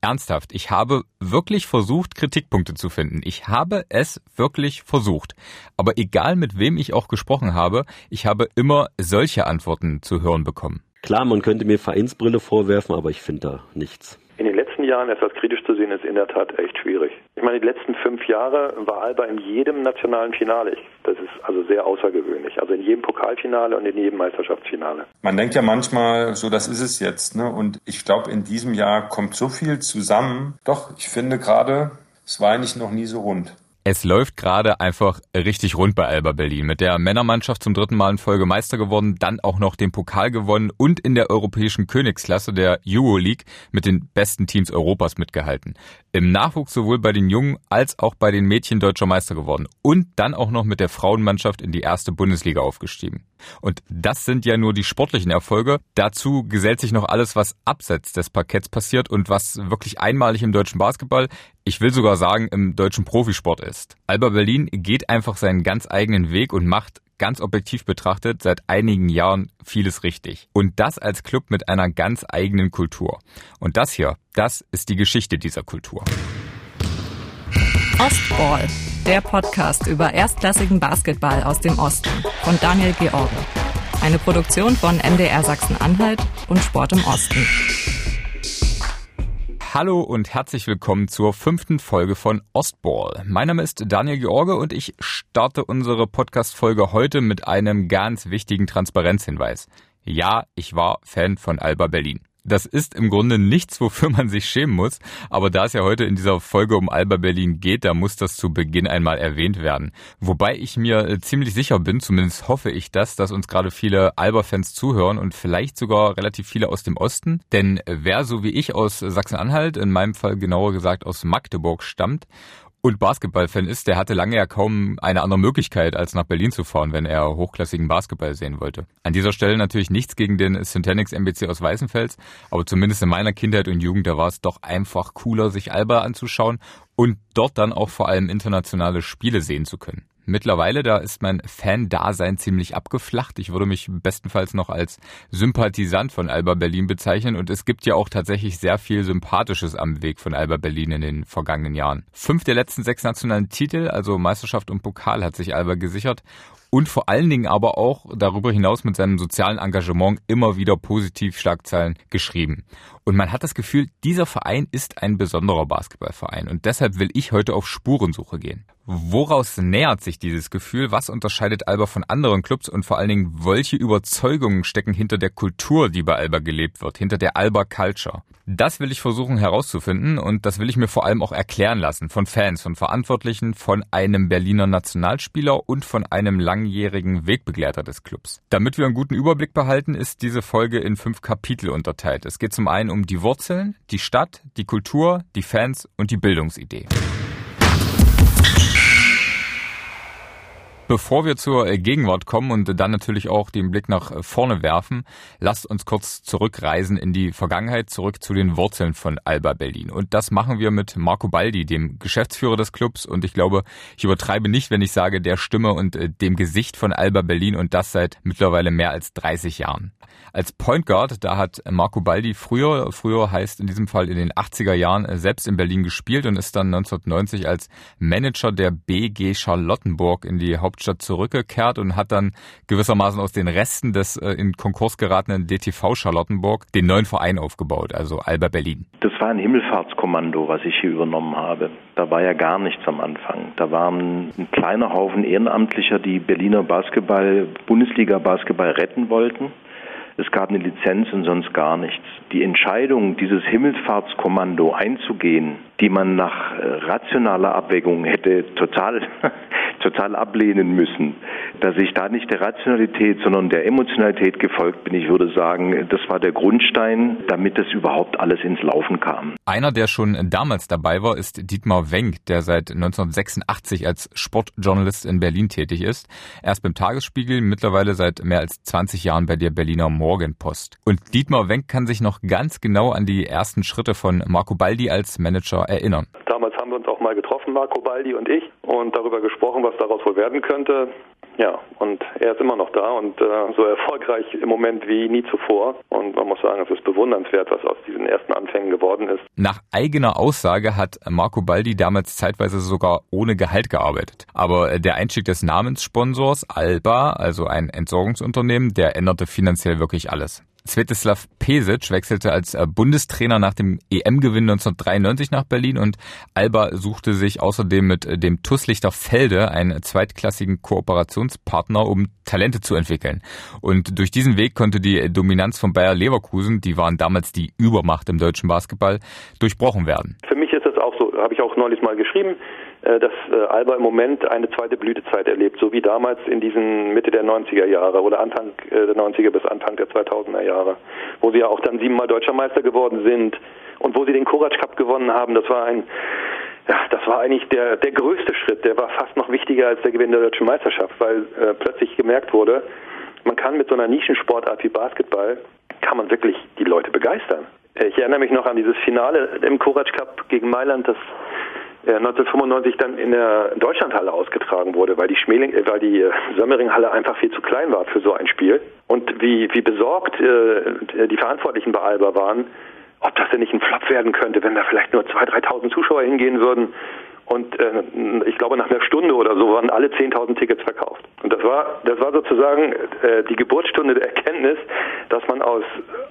ernsthaft, ich habe wirklich versucht, Kritikpunkte zu finden. Ich habe es wirklich versucht. Aber egal mit wem ich auch gesprochen habe, ich habe immer solche Antworten zu hören bekommen. Klar, man könnte mir Vereinsbrille vorwerfen, aber ich finde da nichts. Jahren etwas kritisch zu sehen, ist in der Tat echt schwierig. Ich meine, die letzten fünf Jahre war Alba in jedem nationalen Finale. Das ist also sehr außergewöhnlich. Also in jedem Pokalfinale und in jedem Meisterschaftsfinale. Man denkt ja manchmal, so das ist es jetzt. Ne? Und ich glaube, in diesem Jahr kommt so viel zusammen. Doch, ich finde gerade, es war eigentlich noch nie so rund. Es läuft gerade einfach richtig rund bei Alba Berlin. Mit der Männermannschaft zum dritten Mal in Folge Meister geworden, dann auch noch den Pokal gewonnen und in der europäischen Königsklasse der Euroleague mit den besten Teams Europas mitgehalten. Im Nachwuchs sowohl bei den Jungen als auch bei den Mädchen deutscher Meister geworden und dann auch noch mit der Frauenmannschaft in die erste Bundesliga aufgestiegen. Und das sind ja nur die sportlichen Erfolge. Dazu gesellt sich noch alles, was abseits des Parketts passiert und was wirklich einmalig im deutschen Basketball, ich will sogar sagen, im deutschen Profisport ist. Alba Berlin geht einfach seinen ganz eigenen Weg und macht ganz objektiv betrachtet seit einigen Jahren vieles richtig. Und das als Club mit einer ganz eigenen Kultur. Und das hier, das ist die Geschichte dieser Kultur. Ostball, der Podcast über erstklassigen Basketball aus dem Osten von Daniel George. Eine Produktion von MDR Sachsen-Anhalt und Sport im Osten. Hallo und herzlich willkommen zur fünften Folge von Ostball. Mein Name ist Daniel George und ich starte unsere Podcast-Folge heute mit einem ganz wichtigen Transparenzhinweis. Ja, ich war Fan von Alba Berlin. Das ist im Grunde nichts, wofür man sich schämen muss, aber da es ja heute in dieser Folge um Alba Berlin geht, da muss das zu Beginn einmal erwähnt werden. Wobei ich mir äh, ziemlich sicher bin, zumindest hoffe ich das, dass uns gerade viele Alba-Fans zuhören und vielleicht sogar relativ viele aus dem Osten. Denn wer so wie ich aus Sachsen-Anhalt, in meinem Fall genauer gesagt aus Magdeburg stammt und Basketballfan ist, der hatte lange ja kaum eine andere Möglichkeit, als nach Berlin zu fahren, wenn er hochklassigen Basketball sehen wollte. An dieser Stelle natürlich nichts gegen den Syntanix MBC aus Weißenfels, aber zumindest in meiner Kindheit und Jugend, da war es doch einfach cooler, sich Alba anzuschauen und dort dann auch vor allem internationale Spiele sehen zu können. Mittlerweile, da ist mein Fan-Dasein ziemlich abgeflacht. Ich würde mich bestenfalls noch als Sympathisant von Alba Berlin bezeichnen und es gibt ja auch tatsächlich sehr viel Sympathisches am Weg von Alba Berlin in den vergangenen Jahren. Fünf der letzten sechs nationalen Titel, also Meisterschaft und Pokal, hat sich Alba gesichert und vor allen Dingen aber auch darüber hinaus mit seinem sozialen Engagement immer wieder positiv Schlagzeilen geschrieben. Und man hat das Gefühl, dieser Verein ist ein besonderer Basketballverein und deshalb will ich heute auf Spurensuche gehen. Woraus nähert sich dieses Gefühl? Was unterscheidet Alba von anderen Clubs und vor allen Dingen, welche Überzeugungen stecken hinter der Kultur, die bei Alba gelebt wird, hinter der Alba Culture? Das will ich versuchen herauszufinden und das will ich mir vor allem auch erklären lassen von Fans, von Verantwortlichen, von einem Berliner Nationalspieler und von einem langjährigen Wegbegleiter des Clubs. Damit wir einen guten Überblick behalten, ist diese Folge in fünf Kapitel unterteilt. Es geht zum einen um die Wurzeln, die Stadt, die Kultur, die Fans und die Bildungsidee. Bevor wir zur äh, Gegenwart kommen und dann natürlich auch den Blick nach äh, vorne werfen, lasst uns kurz zurückreisen in die Vergangenheit, zurück zu den Wurzeln von Alba Berlin. Und das machen wir mit Marco Baldi, dem Geschäftsführer des Clubs. Und ich glaube, ich übertreibe nicht, wenn ich sage, der Stimme und äh, dem Gesicht von Alba Berlin und das seit mittlerweile mehr als 30 Jahren. Als Point Guard, da hat Marco Baldi früher, früher heißt in diesem Fall in den 80er Jahren, selbst in Berlin gespielt und ist dann 1990 als Manager der BG Charlottenburg in die Haupt Hauptstadt zurückgekehrt und hat dann gewissermaßen aus den Resten des äh, in Konkurs geratenen DTV Charlottenburg den neuen Verein aufgebaut, also Alba Berlin. Das war ein Himmelfahrtskommando, was ich hier übernommen habe. Da war ja gar nichts am Anfang. Da waren ein kleiner Haufen Ehrenamtlicher, die Berliner Basketball, Bundesliga Basketball retten wollten. Es gab eine Lizenz und sonst gar nichts. Die Entscheidung, dieses Himmelfahrtskommando einzugehen, die man nach äh, rationaler Abwägung hätte total, total ablehnen müssen, dass ich da nicht der Rationalität, sondern der Emotionalität gefolgt bin. Ich würde sagen, das war der Grundstein, damit das überhaupt alles ins Laufen kam. Einer, der schon damals dabei war, ist Dietmar Wenk, der seit 1986 als Sportjournalist in Berlin tätig ist. Erst beim Tagesspiegel, mittlerweile seit mehr als 20 Jahren bei der Berliner Morgenpost. Und Dietmar Wenk kann sich noch ganz genau an die ersten Schritte von Marco Baldi als Manager erinnern. Damals haben wir uns auch mal getroffen, Marco Baldi und ich, und darüber gesprochen, was daraus wohl werden könnte. Ja, und er ist immer noch da und äh, so erfolgreich im Moment wie nie zuvor. Und man muss sagen, es ist bewundernswert, was aus diesen ersten Anfängen geworden ist. Nach eigener Aussage hat Marco Baldi damals zeitweise sogar ohne Gehalt gearbeitet. Aber der Einstieg des Namenssponsors Alba, also ein Entsorgungsunternehmen, der änderte finanziell wirklich alles. Svetislav Pesic wechselte als äh, Bundestrainer nach dem EM-Gewinn 1993 nach Berlin und Alba suchte sich außerdem mit äh, dem Tusslichter Felde einen zweitklassigen Kooperationspartner, um Talente zu entwickeln. Und durch diesen Weg konnte die Dominanz von Bayer Leverkusen, die waren damals die Übermacht im deutschen Basketball, durchbrochen werden. Für mich ist das auch so, habe ich auch neulich mal geschrieben. Äh, dass äh, Alba im Moment eine zweite Blütezeit erlebt, so wie damals in diesen Mitte der 90er Jahre oder Anfang äh, der 90er bis Anfang der 2000er Jahre, wo sie ja auch dann siebenmal deutscher Meister geworden sind und wo sie den Courage Cup gewonnen haben. Das war ein ja, das war eigentlich der, der größte Schritt. Der war fast noch wichtiger als der Gewinn der deutschen Meisterschaft, weil äh, plötzlich gemerkt wurde, man kann mit so einer Nischensportart wie Basketball, kann man wirklich die Leute begeistern. Ich erinnere mich noch an dieses Finale im Courage Cup gegen Mailand, das 1995 dann in der Deutschlandhalle ausgetragen wurde, weil die Schmeling, äh, weil die äh, Sömmeringhalle einfach viel zu klein war für so ein Spiel. Und wie, wie besorgt äh, die Verantwortlichen bei Alba waren, ob das denn nicht ein Flop werden könnte, wenn da vielleicht nur 2.000, 3.000 Zuschauer hingehen würden. Und äh, ich glaube, nach einer Stunde oder so waren alle 10.000 Tickets verkauft. Und das war, das war sozusagen äh, die Geburtsstunde der Erkenntnis, dass man aus,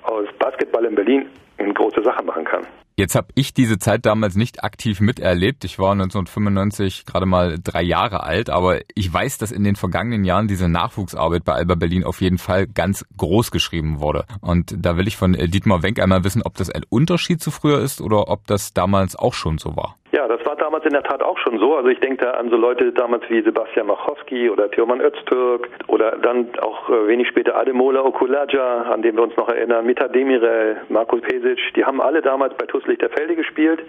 aus Basketball in Berlin eine große Sache machen kann. Jetzt habe ich diese Zeit damals nicht aktiv miterlebt. Ich war 1995 gerade mal drei Jahre alt, aber ich weiß, dass in den vergangenen Jahren diese Nachwuchsarbeit bei Alba Berlin auf jeden Fall ganz groß geschrieben wurde. Und da will ich von Dietmar Wenk einmal wissen, ob das ein Unterschied zu früher ist oder ob das damals auch schon so war. Ja, das war damals in der Tat auch schon so. Also ich denke da an so Leute damals wie Sebastian Machowski oder Teoman Öztürk oder dann auch äh, wenig später Ademola Okulaja, an den wir uns noch erinnern, Mita Demirel, Markus Pesic, die haben alle damals bei TuS Lichterfelde gespielt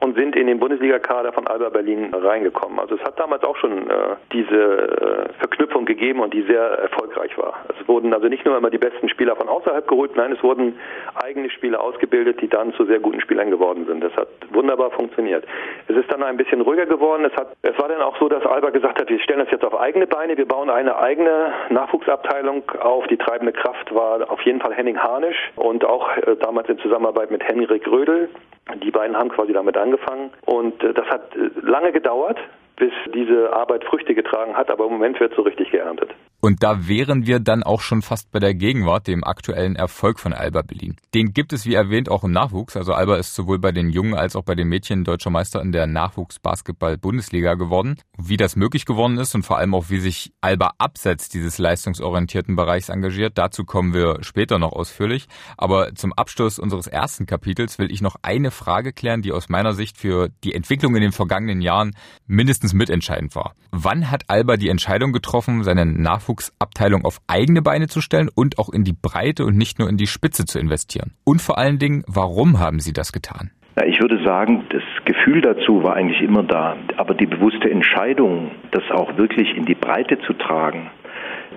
und sind in den Bundesliga-Kader von Alba Berlin reingekommen. Also es hat damals auch schon äh, diese äh, Verknüpfung gegeben und die sehr erfolgreich war. Es wurden also nicht nur immer die besten Spieler von außerhalb geholt, nein, es wurden eigene Spieler ausgebildet, die dann zu sehr guten Spielern geworden sind. Das hat wunderbar funktioniert. Es ist dann ein bisschen ruhiger geworden. Es, hat, es war dann auch so, dass Alba gesagt hat, wir stellen das jetzt auf eigene Beine, wir bauen eine eigene Nachwuchsabteilung auf. Die treibende Kraft war auf jeden Fall Henning Harnisch und auch äh, damals in Zusammenarbeit mit Henrik Rödel. Die beiden haben quasi damit angefangen. Und äh, das hat äh, lange gedauert, bis diese Arbeit Früchte getragen hat, aber im Moment wird so richtig geerntet. Und da wären wir dann auch schon fast bei der Gegenwart, dem aktuellen Erfolg von Alba Berlin. Den gibt es wie erwähnt auch im Nachwuchs. Also Alba ist sowohl bei den Jungen als auch bei den Mädchen deutscher Meister in der Nachwuchsbasketball-Bundesliga geworden. Wie das möglich geworden ist und vor allem auch wie sich Alba abseits dieses leistungsorientierten Bereichs engagiert, dazu kommen wir später noch ausführlich. Aber zum Abschluss unseres ersten Kapitels will ich noch eine Frage klären, die aus meiner Sicht für die Entwicklung in den vergangenen Jahren mindestens mitentscheidend war. Wann hat Alba die Entscheidung getroffen, Nachwuchs Nachwuchsabteilung auf eigene Beine zu stellen und auch in die Breite und nicht nur in die Spitze zu investieren? Und vor allen Dingen, warum haben Sie das getan? Ich würde sagen, das Gefühl dazu war eigentlich immer da, aber die bewusste Entscheidung, das auch wirklich in die Breite zu tragen,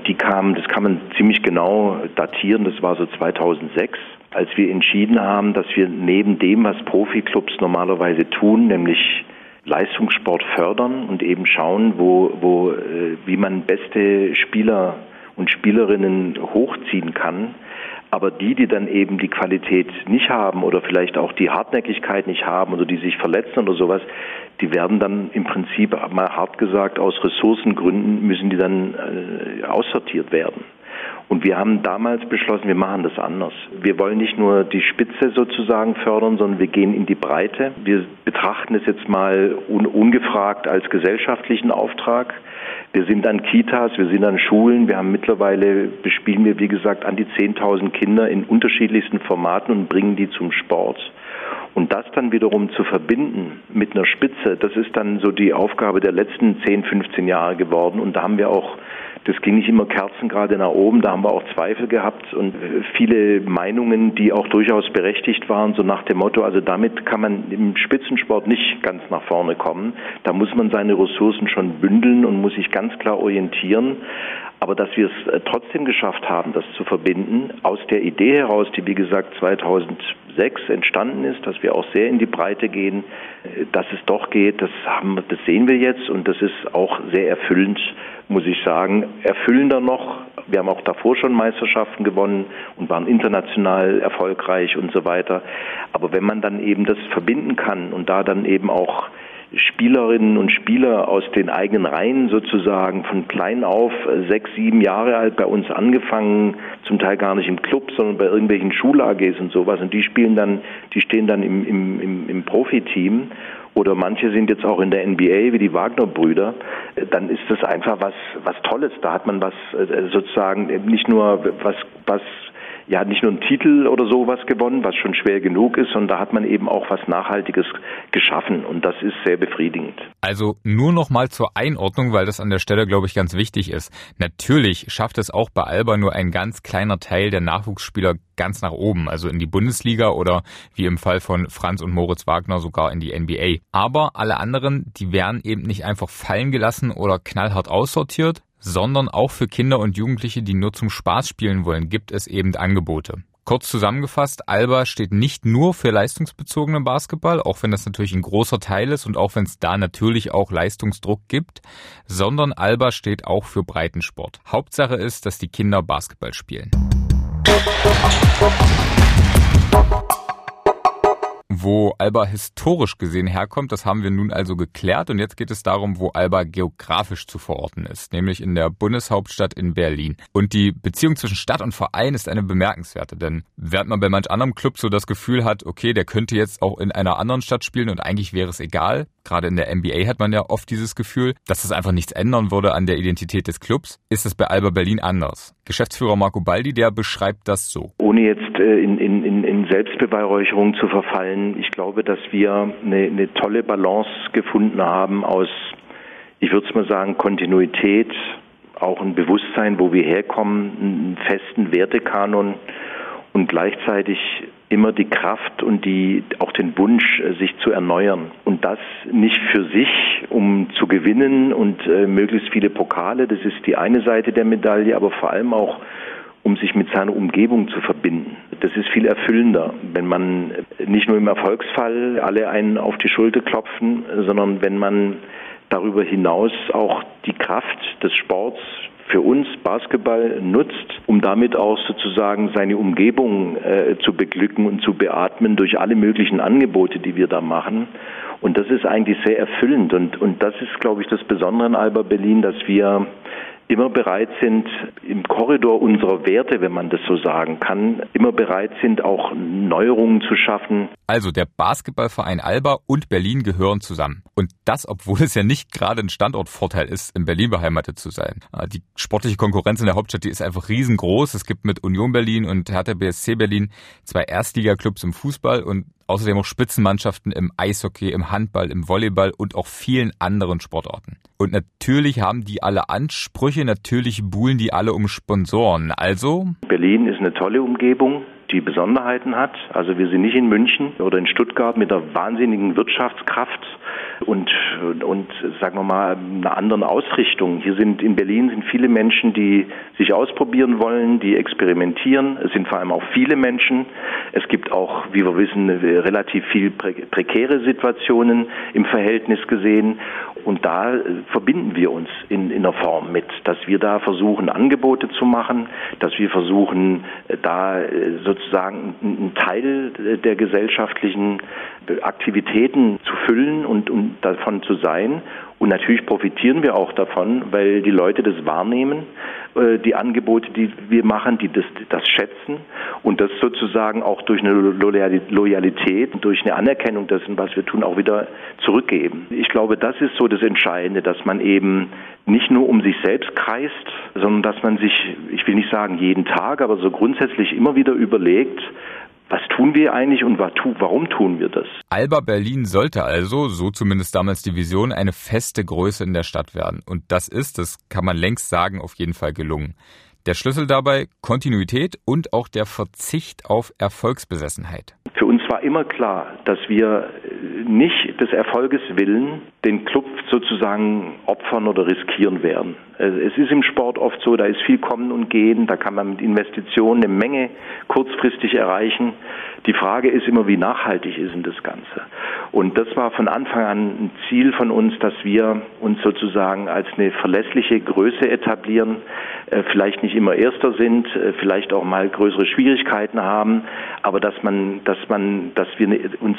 die kam, das kann man ziemlich genau datieren, das war so 2006, als wir entschieden haben, dass wir neben dem, was Profiklubs normalerweise tun, nämlich Leistungssport fördern und eben schauen, wo, wo, äh, wie man beste Spieler und Spielerinnen hochziehen kann. Aber die, die dann eben die Qualität nicht haben oder vielleicht auch die Hartnäckigkeit nicht haben oder die sich verletzen oder sowas, die werden dann im Prinzip mal hart gesagt aus Ressourcengründen müssen die dann äh, aussortiert werden. Und wir haben damals beschlossen, wir machen das anders. Wir wollen nicht nur die Spitze sozusagen fördern, sondern wir gehen in die Breite. Wir betrachten es jetzt mal un ungefragt als gesellschaftlichen Auftrag. Wir sind an Kitas, wir sind an Schulen. Wir haben mittlerweile, bespielen wir, wie gesagt, an die 10.000 Kinder in unterschiedlichsten Formaten und bringen die zum Sport. Und das dann wiederum zu verbinden mit einer Spitze, das ist dann so die Aufgabe der letzten 10, 15 Jahre geworden. Und da haben wir auch das ging nicht immer Kerzen gerade nach oben, da haben wir auch Zweifel gehabt und viele Meinungen, die auch durchaus berechtigt waren, so nach dem Motto, also damit kann man im Spitzensport nicht ganz nach vorne kommen. Da muss man seine Ressourcen schon bündeln und muss sich ganz klar orientieren. Aber dass wir es äh, trotzdem geschafft haben, das zu verbinden, aus der Idee heraus, die wie gesagt 2006 2006 entstanden ist, dass wir auch sehr in die Breite gehen, dass es doch geht, das, haben, das sehen wir jetzt und das ist auch sehr erfüllend, muss ich sagen. Erfüllender noch, wir haben auch davor schon Meisterschaften gewonnen und waren international erfolgreich und so weiter. Aber wenn man dann eben das verbinden kann und da dann eben auch Spielerinnen und Spieler aus den eigenen Reihen sozusagen von klein auf, sechs, sieben Jahre alt bei uns angefangen, zum Teil gar nicht im Club, sondern bei irgendwelchen Schul-AGs und sowas. Und die spielen dann, die stehen dann im, im, im, im Profiteam oder manche sind jetzt auch in der NBA wie die Wagner-Brüder, dann ist das einfach was, was Tolles. Da hat man was äh, sozusagen nicht nur was, was ja nicht nur einen Titel oder sowas gewonnen, was schon schwer genug ist, sondern da hat man eben auch was Nachhaltiges geschaffen und das ist sehr befriedigend. Also nur noch mal zur Einordnung, weil das an der Stelle glaube ich ganz wichtig ist. Natürlich schafft es auch bei Alba nur ein ganz kleiner Teil der Nachwuchsspieler ganz nach oben, also in die Bundesliga oder wie im Fall von Franz und Moritz Wagner sogar in die NBA. Aber alle anderen, die werden eben nicht einfach fallen gelassen oder knallhart aussortiert, sondern auch für Kinder und Jugendliche, die nur zum Spaß spielen wollen, gibt es eben Angebote. Kurz zusammengefasst, Alba steht nicht nur für leistungsbezogenen Basketball, auch wenn das natürlich ein großer Teil ist und auch wenn es da natürlich auch Leistungsdruck gibt, sondern Alba steht auch für Breitensport. Hauptsache ist, dass die Kinder Basketball spielen. Wo Alba historisch gesehen herkommt, das haben wir nun also geklärt und jetzt geht es darum, wo Alba geografisch zu verorten ist, nämlich in der Bundeshauptstadt in Berlin. Und die Beziehung zwischen Stadt und Verein ist eine bemerkenswerte, denn während man bei manch anderem Club so das Gefühl hat, okay, der könnte jetzt auch in einer anderen Stadt spielen und eigentlich wäre es egal, gerade in der NBA hat man ja oft dieses Gefühl, dass es einfach nichts ändern würde an der Identität des Clubs, ist es bei Alba Berlin anders. Geschäftsführer Marco Baldi, der beschreibt das so. Ohne jetzt äh, in, in, in Selbstbeweihräucherung zu verfallen, ich glaube, dass wir eine, eine tolle Balance gefunden haben aus, ich würde es mal sagen, Kontinuität, auch ein Bewusstsein, wo wir herkommen, einen festen Wertekanon und gleichzeitig immer die Kraft und die, auch den Wunsch, äh, sich zu erneuern. Und das nicht für sich, um zu gewinnen und äh, möglichst viele Pokale, das ist die eine Seite der Medaille, aber vor allem auch um sich mit seiner Umgebung zu verbinden. Das ist viel erfüllender, wenn man nicht nur im Erfolgsfall alle einen auf die Schulter klopfen, sondern wenn man darüber hinaus auch die Kraft des Sports für uns Basketball nutzt, um damit auch sozusagen seine Umgebung äh, zu beglücken und zu beatmen durch alle möglichen Angebote, die wir da machen. Und das ist eigentlich sehr erfüllend. Und, und das ist, glaube ich, das Besondere in Alba Berlin, dass wir immer bereit sind, im Korridor unserer Werte, wenn man das so sagen kann, immer bereit sind, auch Neuerungen zu schaffen. Also der Basketballverein Alba und Berlin gehören zusammen. Und das, obwohl es ja nicht gerade ein Standortvorteil ist, in Berlin beheimatet zu sein. Ah, die sportliche Konkurrenz in der Hauptstadt, die ist einfach riesengroß. Es gibt mit Union Berlin und Hertha BSC Berlin zwei Erstligaklubs im Fußball und außerdem auch Spitzenmannschaften im Eishockey, im Handball, im Volleyball und auch vielen anderen Sportarten. Und natürlich haben die alle Ansprüche, natürlich buhlen die alle um Sponsoren. Also Berlin ist eine tolle Umgebung die Besonderheiten hat. Also wir sind nicht in München oder in Stuttgart mit einer wahnsinnigen Wirtschaftskraft und, und sagen wir mal, einer anderen Ausrichtung. Hier sind in Berlin sind viele Menschen, die sich ausprobieren wollen, die experimentieren. Es sind vor allem auch viele Menschen. Es gibt auch, wie wir wissen, relativ viel prekäre Situationen im Verhältnis gesehen. Und da verbinden wir uns in, in einer Form mit, dass wir da versuchen, Angebote zu machen, dass wir versuchen, da sozusagen einen Teil der gesellschaftlichen Aktivitäten zu füllen und, und davon zu sein. Und natürlich profitieren wir auch davon, weil die Leute das wahrnehmen, äh, die Angebote, die wir machen, die das, das schätzen und das sozusagen auch durch eine Loyalität, durch eine Anerkennung dessen, was wir tun, auch wieder zurückgeben. Ich glaube, das ist so das Entscheidende, dass man eben nicht nur um sich selbst kreist, sondern dass man sich, ich will nicht sagen jeden Tag, aber so grundsätzlich immer wieder überlegt, was tun wir eigentlich und warum tun wir das? Alba Berlin sollte also, so zumindest damals die Vision, eine feste Größe in der Stadt werden. Und das ist, das kann man längst sagen, auf jeden Fall gelungen. Der Schlüssel dabei Kontinuität und auch der Verzicht auf Erfolgsbesessenheit. Für uns war immer klar, dass wir nicht des Erfolges willen den Club sozusagen opfern oder riskieren werden. Es ist im Sport oft so, da ist viel Kommen und Gehen, da kann man mit Investitionen eine Menge kurzfristig erreichen. Die Frage ist immer, wie nachhaltig ist denn das Ganze? Und das war von Anfang an ein Ziel von uns, dass wir uns sozusagen als eine verlässliche Größe etablieren, äh, vielleicht nicht immer Erster sind, äh, vielleicht auch mal größere Schwierigkeiten haben, aber dass man, dass man, dass wir uns,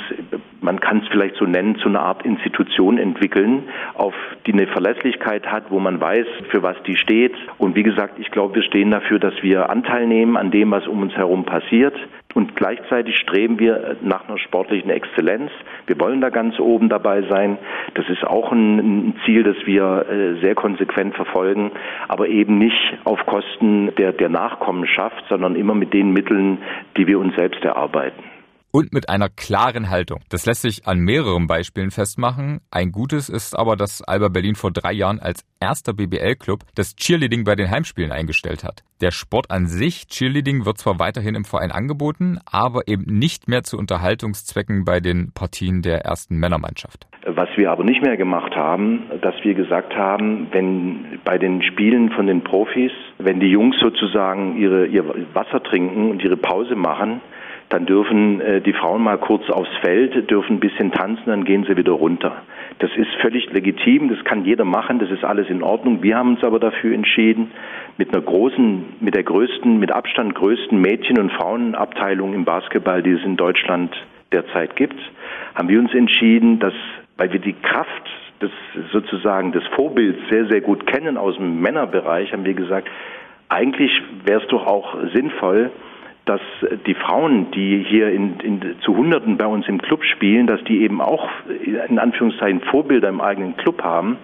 man kann es vielleicht so nennen, zu einer Art Institution entwickeln, auf die eine Verlässlichkeit hat, wo man weiß, für was die steht. Und wie gesagt, ich glaube, wir stehen dafür, dass wir Anteil nehmen an dem, was um uns herum passiert. Und gleichzeitig streben wir nach einer sportlichen Exzellenz. Wir wollen da ganz oben dabei sein. Das ist auch ein, Ziel, das wir äh, sehr konsequent verfolgen, aber eben nicht auf Kosten der, der Nachkommenschaft, sondern immer mit den Mitteln, die wir uns selbst erarbeiten und mit einer klaren Haltung. Das lässt sich an mehreren Beispielen festmachen. Ein gutes ist aber, dass Alba Berlin vor drei Jahren als erster BBL-Club das Cheerleading bei den Heimspielen eingestellt hat. Der Sport an sich, Cheerleading, wird zwar weiterhin im Verein angeboten, aber eben nicht mehr zu Unterhaltungszwecken bei den Partien der ersten Männermannschaft. Was wir aber nicht mehr gemacht haben, dass wir gesagt haben, wenn bei den Spielen von den Profis, wenn die Jungs sozusagen ihre, ihr Wasser trinken und ihre Pause machen, dann dürfen äh, die Frauen mal kurz aufs Feld, dürfen ein bisschen tanzen, dann gehen sie wieder runter. Das ist völlig legitim, das kann jeder machen, das ist alles in Ordnung. Wir haben uns aber dafür entschieden, mit einer großen, mit der größten, mit Abstand größten Mädchen- und Frauenabteilung im Basketball, die es in Deutschland derzeit gibt, haben wir uns entschieden, dass, weil wir die Kraft des sozusagen des Vorbilds sehr, sehr gut kennen aus dem Männerbereich, haben wir gesagt, eigentlich wäre es doch auch sinnvoll, dass die Frauen, die hier in, in, zu Hunderten bei uns im Club spielen, dass die eben auch in Anführungszeichen Vorbilder im eigenen Club haben,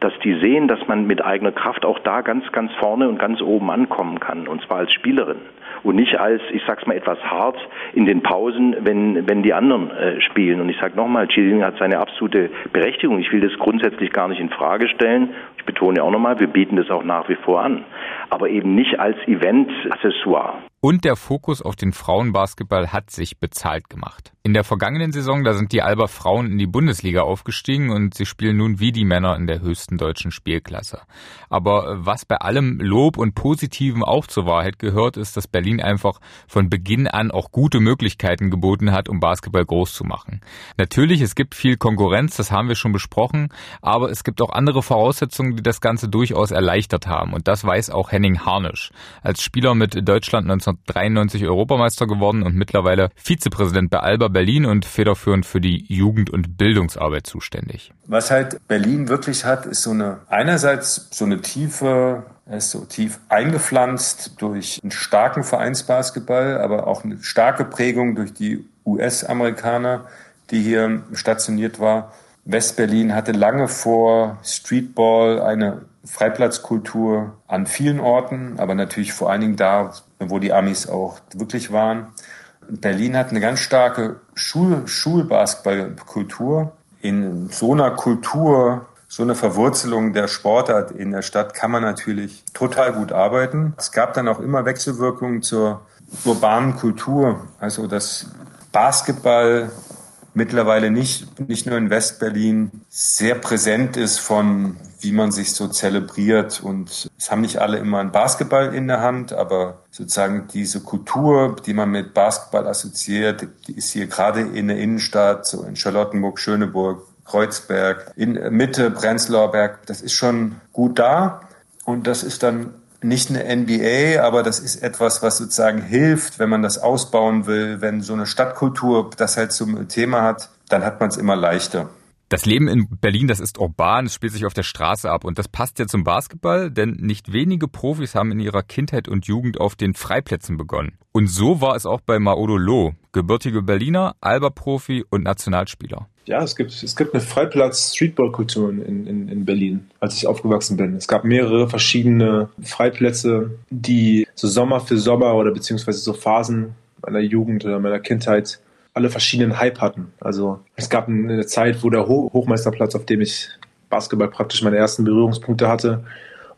dass die sehen, dass man mit eigener Kraft auch da ganz, ganz vorne und ganz oben ankommen kann, und zwar als Spielerin und nicht als, ich sag's mal etwas hart, in den Pausen, wenn, wenn die anderen äh, spielen. Und ich sage nochmal, Cheerleading hat seine absolute Berechtigung. Ich will das grundsätzlich gar nicht in Frage stellen. Ich betone auch nochmal, wir bieten das auch nach wie vor an. Aber eben nicht als Event-Accessoire. Und der Fokus auf den Frauenbasketball hat sich bezahlt gemacht. In der vergangenen Saison, da sind die Alba Frauen in die Bundesliga aufgestiegen und sie spielen nun wie die Männer in der höchsten deutschen Spielklasse. Aber was bei allem Lob und Positiven auch zur Wahrheit gehört, ist, dass Berlin einfach von Beginn an auch gute Möglichkeiten geboten hat, um Basketball groß zu machen. Natürlich, es gibt viel Konkurrenz, das haben wir schon besprochen, aber es gibt auch andere Voraussetzungen, die das Ganze durchaus erleichtert haben. Und das weiß auch Henning Harnisch. Als Spieler mit Deutschland 1993 Europameister geworden und mittlerweile Vizepräsident bei Alba Berlin und federführend für die Jugend- und Bildungsarbeit zuständig. Was halt Berlin wirklich hat, ist so eine, einerseits so eine tiefe, er ist so tief eingepflanzt durch einen starken Vereinsbasketball, aber auch eine starke Prägung durch die US-Amerikaner, die hier stationiert war. Westberlin hatte lange vor Streetball eine Freiplatzkultur an vielen Orten, aber natürlich vor allen Dingen da, wo die Amis auch wirklich waren. Berlin hat eine ganz starke Schul Schulbasketballkultur. In so einer Kultur, so eine Verwurzelung der Sportart in der Stadt kann man natürlich total gut arbeiten. Es gab dann auch immer Wechselwirkungen zur urbanen Kultur. Also das Basketball mittlerweile nicht, nicht nur in Westberlin sehr präsent ist von wie man sich so zelebriert. Und es haben nicht alle immer einen Basketball in der Hand, aber sozusagen diese Kultur, die man mit Basketball assoziiert, die ist hier gerade in der Innenstadt, so in Charlottenburg, Schöneburg, Kreuzberg, in Mitte, Prenzlauer Berg, das ist schon gut da. Und das ist dann nicht eine NBA, aber das ist etwas, was sozusagen hilft, wenn man das ausbauen will, wenn so eine Stadtkultur das halt zum Thema hat, dann hat man es immer leichter. Das Leben in Berlin, das ist urban, es spielt sich auf der Straße ab und das passt ja zum Basketball, denn nicht wenige Profis haben in ihrer Kindheit und Jugend auf den Freiplätzen begonnen. Und so war es auch bei Maodo Loh, gebürtige Berliner, Alba-Profi und Nationalspieler. Ja, es gibt, es gibt eine Freiplatz-Streetball-Kultur in, in, in Berlin, als ich aufgewachsen bin. Es gab mehrere verschiedene Freiplätze, die so Sommer für Sommer oder beziehungsweise so Phasen meiner Jugend oder meiner Kindheit alle verschiedenen Hype hatten. Also es gab eine Zeit, wo der Ho Hochmeisterplatz, auf dem ich Basketball praktisch meine ersten Berührungspunkte hatte,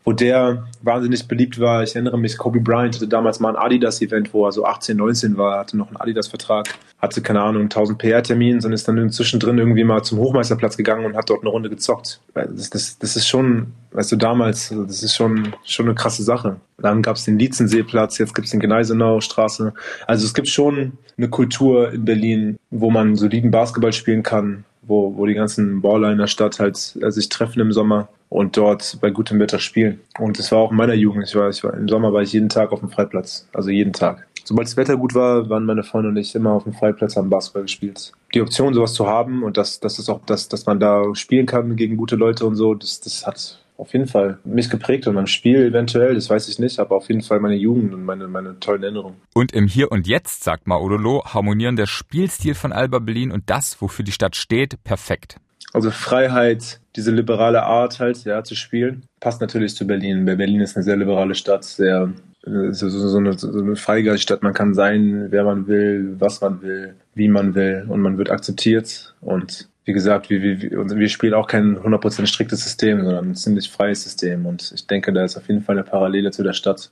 wo der wahnsinnig beliebt war. Ich erinnere mich, Kobe Bryant hatte damals mal ein Adidas-Event, wo er so 18, 19 war, hatte noch einen Adidas-Vertrag, hatte, keine Ahnung, 1000 PR-Termins und ist dann zwischendrin irgendwie mal zum Hochmeisterplatz gegangen und hat dort eine Runde gezockt. Das, das, das ist schon, weißt du, damals, das ist schon, schon eine krasse Sache. Dann gab es den Lietzenseeplatz, jetzt gibt es den Gneisenau-Straße. Also es gibt schon eine Kultur in Berlin, wo man soliden Basketball spielen kann, wo, wo die ganzen Baller in der Stadt halt äh, sich treffen im Sommer und dort bei gutem Wetter spielen. Und das war auch in meiner Jugend. Ich war, ich war, Im Sommer war ich jeden Tag auf dem Freiplatz. Also jeden Tag. Sobald das Wetter gut war, waren meine Freunde und ich immer auf dem Freiplatz, haben Basketball gespielt. Die Option, sowas zu haben und dass, dass es auch, dass, dass man da spielen kann gegen gute Leute und so, das, das hat auf jeden Fall mich geprägt und mein Spiel eventuell, das weiß ich nicht, aber auf jeden Fall meine Jugend und meine, meine tollen Erinnerungen. Und im Hier und Jetzt, sagt Maudolo, harmonieren der Spielstil von Alba Berlin und das, wofür die Stadt steht, perfekt. Also Freiheit, diese liberale Art halt, ja, zu spielen, passt natürlich zu Berlin. Berlin ist eine sehr liberale Stadt, sehr so, so, so, eine, so eine Freigeiststadt. Man kann sein, wer man will, was man will, wie man will und man wird akzeptiert und wie gesagt, wir, wir, wir spielen auch kein 100% striktes System, sondern ein ziemlich freies System. Und ich denke, da ist auf jeden Fall eine Parallele zu der Stadt.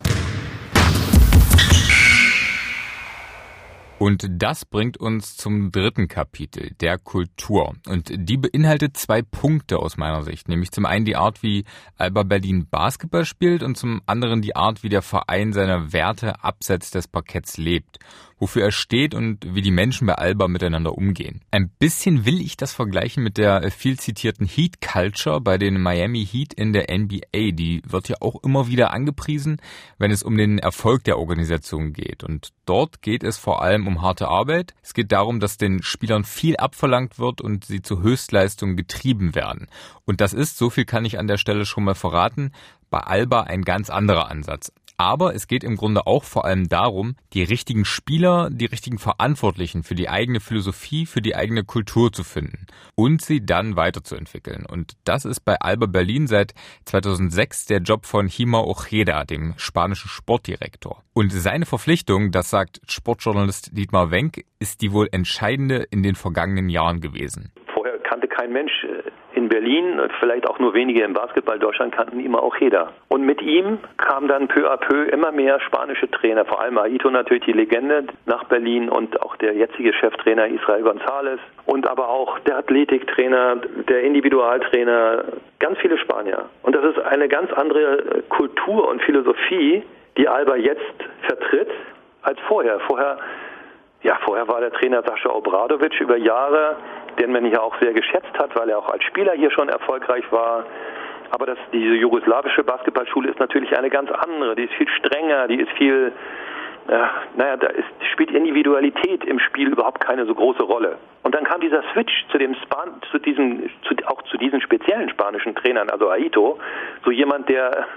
Und das bringt uns zum dritten Kapitel, der Kultur. Und die beinhaltet zwei Punkte aus meiner Sicht, nämlich zum einen die Art, wie Alba Berlin Basketball spielt und zum anderen die Art, wie der Verein seine Werte abseits des Parketts lebt wofür er steht und wie die Menschen bei Alba miteinander umgehen. Ein bisschen will ich das vergleichen mit der viel zitierten Heat Culture bei den Miami Heat in der NBA. Die wird ja auch immer wieder angepriesen, wenn es um den Erfolg der Organisation geht. Und dort geht es vor allem um harte Arbeit. Es geht darum, dass den Spielern viel abverlangt wird und sie zu Höchstleistungen getrieben werden. Und das ist, so viel kann ich an der Stelle schon mal verraten, bei Alba ein ganz anderer Ansatz. Aber es geht im Grunde auch vor allem darum, die richtigen Spieler, die richtigen Verantwortlichen für die eigene Philosophie, für die eigene Kultur zu finden und sie dann weiterzuentwickeln. Und das ist bei Alba Berlin seit 2006 der Job von Hima Ojeda, dem spanischen Sportdirektor. Und seine Verpflichtung, das sagt Sportjournalist Dietmar Wenk, ist die wohl entscheidende in den vergangenen Jahren gewesen. Vorher kannte kein Mensch äh, in Berlin, vielleicht auch nur wenige im Basketball Deutschland kannten immer auch jeder. Und mit ihm kamen dann peu à peu immer mehr spanische Trainer, vor allem Aito natürlich die Legende nach Berlin und auch der jetzige Cheftrainer Israel González und aber auch der Athletiktrainer, der Individualtrainer, ganz viele Spanier. Und das ist eine ganz andere Kultur und Philosophie, die Alba jetzt vertritt als vorher. Vorher ja, vorher war der Trainer Sascha Obradovic über Jahre den man hier auch sehr geschätzt hat, weil er auch als Spieler hier schon erfolgreich war. Aber das, diese jugoslawische Basketballschule ist natürlich eine ganz andere. Die ist viel strenger, die ist viel, äh, naja, da ist, spielt Individualität im Spiel überhaupt keine so große Rolle. Und dann kam dieser Switch zu dem Span, zu diesem, zu, auch zu diesen speziellen spanischen Trainern, also Aito, so jemand, der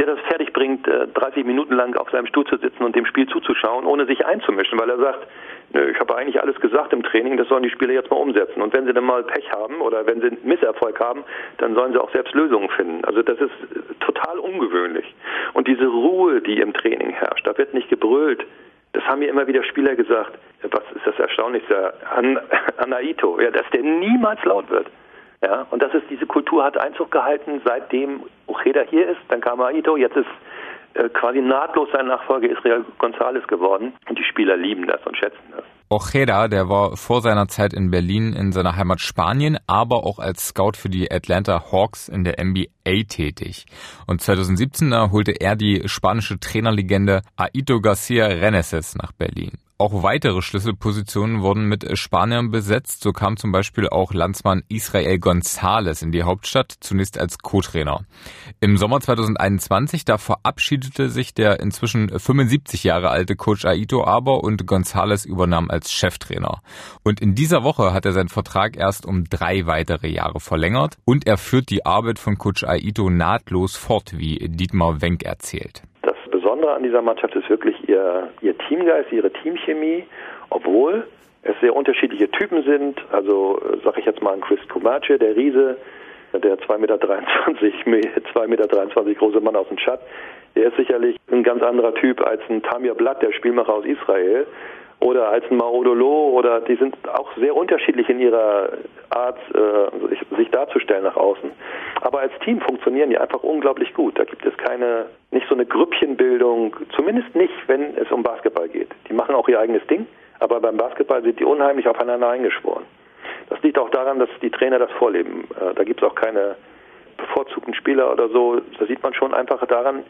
der das fertig bringt, 30 Minuten lang auf seinem Stuhl zu sitzen und dem Spiel zuzuschauen, ohne sich einzumischen, weil er sagt, Nö, ich habe eigentlich alles gesagt im Training, das sollen die Spieler jetzt mal umsetzen. Und wenn sie dann mal Pech haben oder wenn sie Misserfolg haben, dann sollen sie auch selbst Lösungen finden. Also das ist total ungewöhnlich. Und diese Ruhe, die im Training herrscht, da wird nicht gebrüllt. Das haben mir immer wieder Spieler gesagt. Was ist das Erstaunlichste an, an Aito? Ja, dass der niemals laut wird. Ja, und das ist, diese Kultur hat Einzug gehalten, seitdem Ojeda hier ist, dann kam Aito, jetzt ist äh, quasi nahtlos sein Nachfolger Israel González geworden. Und die Spieler lieben das und schätzen das. Ojeda, der war vor seiner Zeit in Berlin in seiner Heimat Spanien, aber auch als Scout für die Atlanta Hawks in der NBA tätig. Und 2017 holte er die spanische Trainerlegende Aito Garcia Reneses nach Berlin. Auch weitere Schlüsselpositionen wurden mit Spaniern besetzt. So kam zum Beispiel auch Landsmann Israel González in die Hauptstadt, zunächst als Co-Trainer. Im Sommer 2021, da verabschiedete sich der inzwischen 75 Jahre alte Coach Aito aber und González übernahm als Cheftrainer. Und in dieser Woche hat er seinen Vertrag erst um drei weitere Jahre verlängert und er führt die Arbeit von Coach Aito nahtlos fort, wie Dietmar Wenk erzählt. Besondere an dieser Mannschaft ist wirklich ihr, ihr Teamgeist, ihre Teamchemie, obwohl es sehr unterschiedliche Typen sind. Also äh, sage ich jetzt mal an Chris Kumace, der Riese, der 2,23 Meter, 2,23 Meter große Mann aus dem Tschad. Der ist sicherlich ein ganz anderer Typ als ein Tamir Blatt, der Spielmacher aus Israel. Oder als ein Maodolo oder die sind auch sehr unterschiedlich in ihrer Art, äh, sich, sich darzustellen nach außen. Aber als Team funktionieren die einfach unglaublich gut. Da gibt es keine, nicht so eine Grüppchenbildung, zumindest nicht, wenn es um Basketball geht. Die machen auch ihr eigenes Ding, aber beim Basketball sind die unheimlich aufeinander eingeschworen. Das liegt auch daran, dass die Trainer das vorleben. Äh, da gibt es auch keine bevorzugten Spieler oder so. Da sieht man schon einfach daran,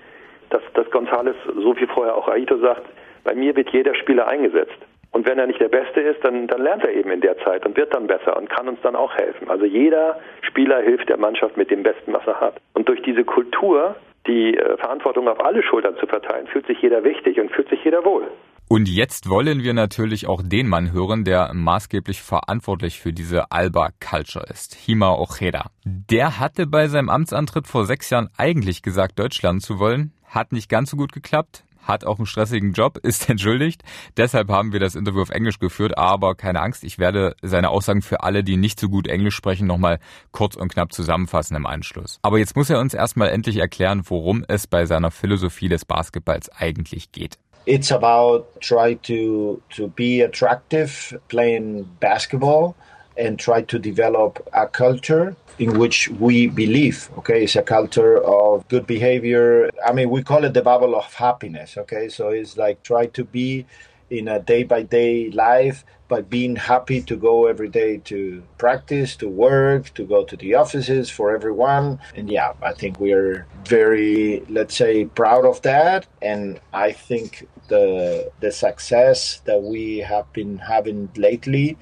dass, dass González, so wie vorher auch Aito sagt, bei mir wird jeder Spieler eingesetzt. Und wenn er nicht der Beste ist, dann, dann lernt er eben in der Zeit und wird dann besser und kann uns dann auch helfen. Also jeder Spieler hilft der Mannschaft mit dem Besten, was er hat. Und durch diese Kultur, die äh, Verantwortung auf alle Schultern zu verteilen, fühlt sich jeder wichtig und fühlt sich jeder wohl. Und jetzt wollen wir natürlich auch den Mann hören, der maßgeblich verantwortlich für diese Alba-Culture ist, Hima Ojeda. Der hatte bei seinem Amtsantritt vor sechs Jahren eigentlich gesagt, Deutsch lernen zu wollen. Hat nicht ganz so gut geklappt hat auch einen stressigen Job, ist entschuldigt. Deshalb haben wir das Interview auf Englisch geführt, aber keine Angst, ich werde seine Aussagen für alle, die nicht so gut Englisch sprechen, nochmal kurz und knapp zusammenfassen im Anschluss. Aber jetzt muss er uns erstmal endlich erklären, worum es bei seiner Philosophie des Basketballs eigentlich geht. It's about try to to be attractive playing basketball and try to develop a culture in which we believe. Okay, it's a culture of good behavior. I mean, we call it the bubble of happiness. Okay, so it's like try to be in a day by day life, but being happy to go every day to practice, to work, to go to the offices for everyone. And yeah, I think we're very, let's say, proud of that. And I think the the success that we have been having lately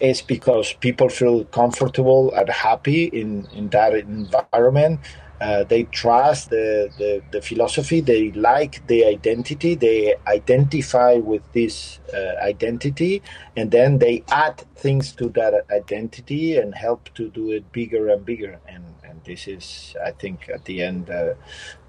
is because people feel comfortable and happy in, in that environment. Uh, they trust the, the, the, philosophy, they like the identity, they identify with this uh, identity, and then they add things to that identity and help to do it bigger and bigger. And, and this is, I think, at the end, uh,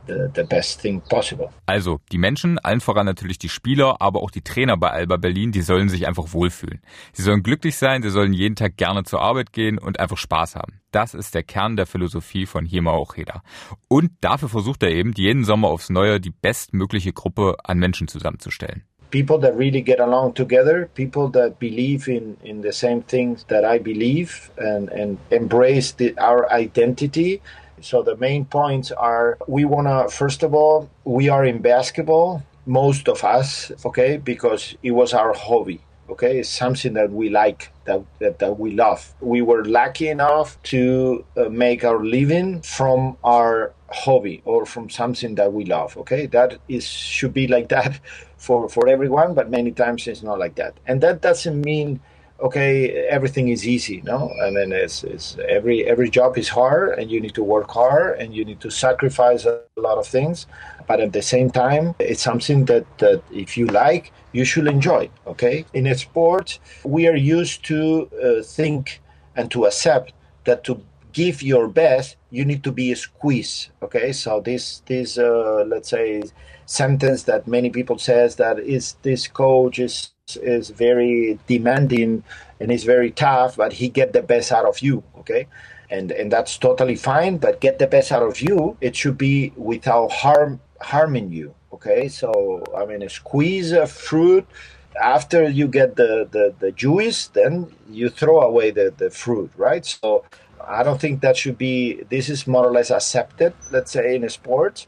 the, best thing possible. Also, die Menschen, allen voran natürlich die Spieler, aber auch die Trainer bei Alba Berlin, die sollen sich einfach wohlfühlen. Sie sollen glücklich sein, sie sollen jeden Tag gerne zur Arbeit gehen und einfach Spaß haben. Das ist der Kern der Philosophie von Hima Ojeda. Und dafür versucht er eben, jeden Sommer aufs Neue die bestmögliche Gruppe an Menschen zusammenzustellen. people that really get along together, people that believe in, in the same things that I believe and, and embrace the, our identity So the main points are we want to, first of all, we are in basketball, most of us, okay, because it was our hobby. Okay, it's something that we like, that, that, that we love. We were lucky enough to uh, make our living from our hobby or from something that we love. Okay, that is should be like that for for everyone, but many times it's not like that. And that doesn't mean okay, everything is easy, no? I mean, it's, it's every every job is hard, and you need to work hard, and you need to sacrifice a lot of things. But at the same time, it's something that, that if you like, you should enjoy. Okay, in a sport, we are used to uh, think and to accept that to give your best, you need to be squeezed. Okay, so this this uh, let's say sentence that many people says that is this coach is is very demanding and is very tough, but he get the best out of you. Okay, and and that's totally fine. But get the best out of you. It should be without harm harming you. Okay, so I mean, a squeeze a fruit after you get the, the, the juice, then you throw away the, the fruit, right? So I don't think that should be, this is more or less accepted, let's say, in a sports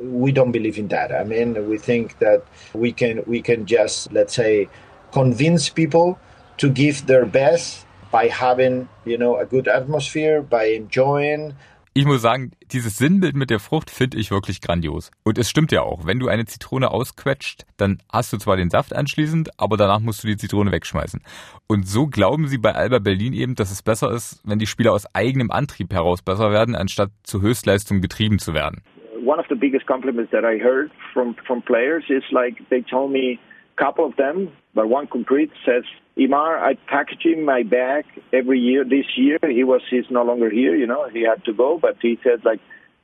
we don't believe in that. I mean, we think that we can we can just let's say convince people to give their best by having you know a good atmosphere, by enjoying. Ich muss sagen, dieses Sinnbild mit der Frucht finde ich wirklich grandios. Und es stimmt ja auch, wenn du eine Zitrone ausquetscht, dann hast du zwar den Saft anschließend, aber danach musst du die Zitrone wegschmeißen. Und so glauben sie bei Alba Berlin eben, dass es besser ist, wenn die Spieler aus eigenem Antrieb heraus besser werden, anstatt zur Höchstleistung getrieben zu werden. one of the biggest compliments that I heard from from players is like they told me a couple of them, but one concrete says, Imar, I packaging my bag every year. This year he was he's no longer here, you know, he had to go, but he said like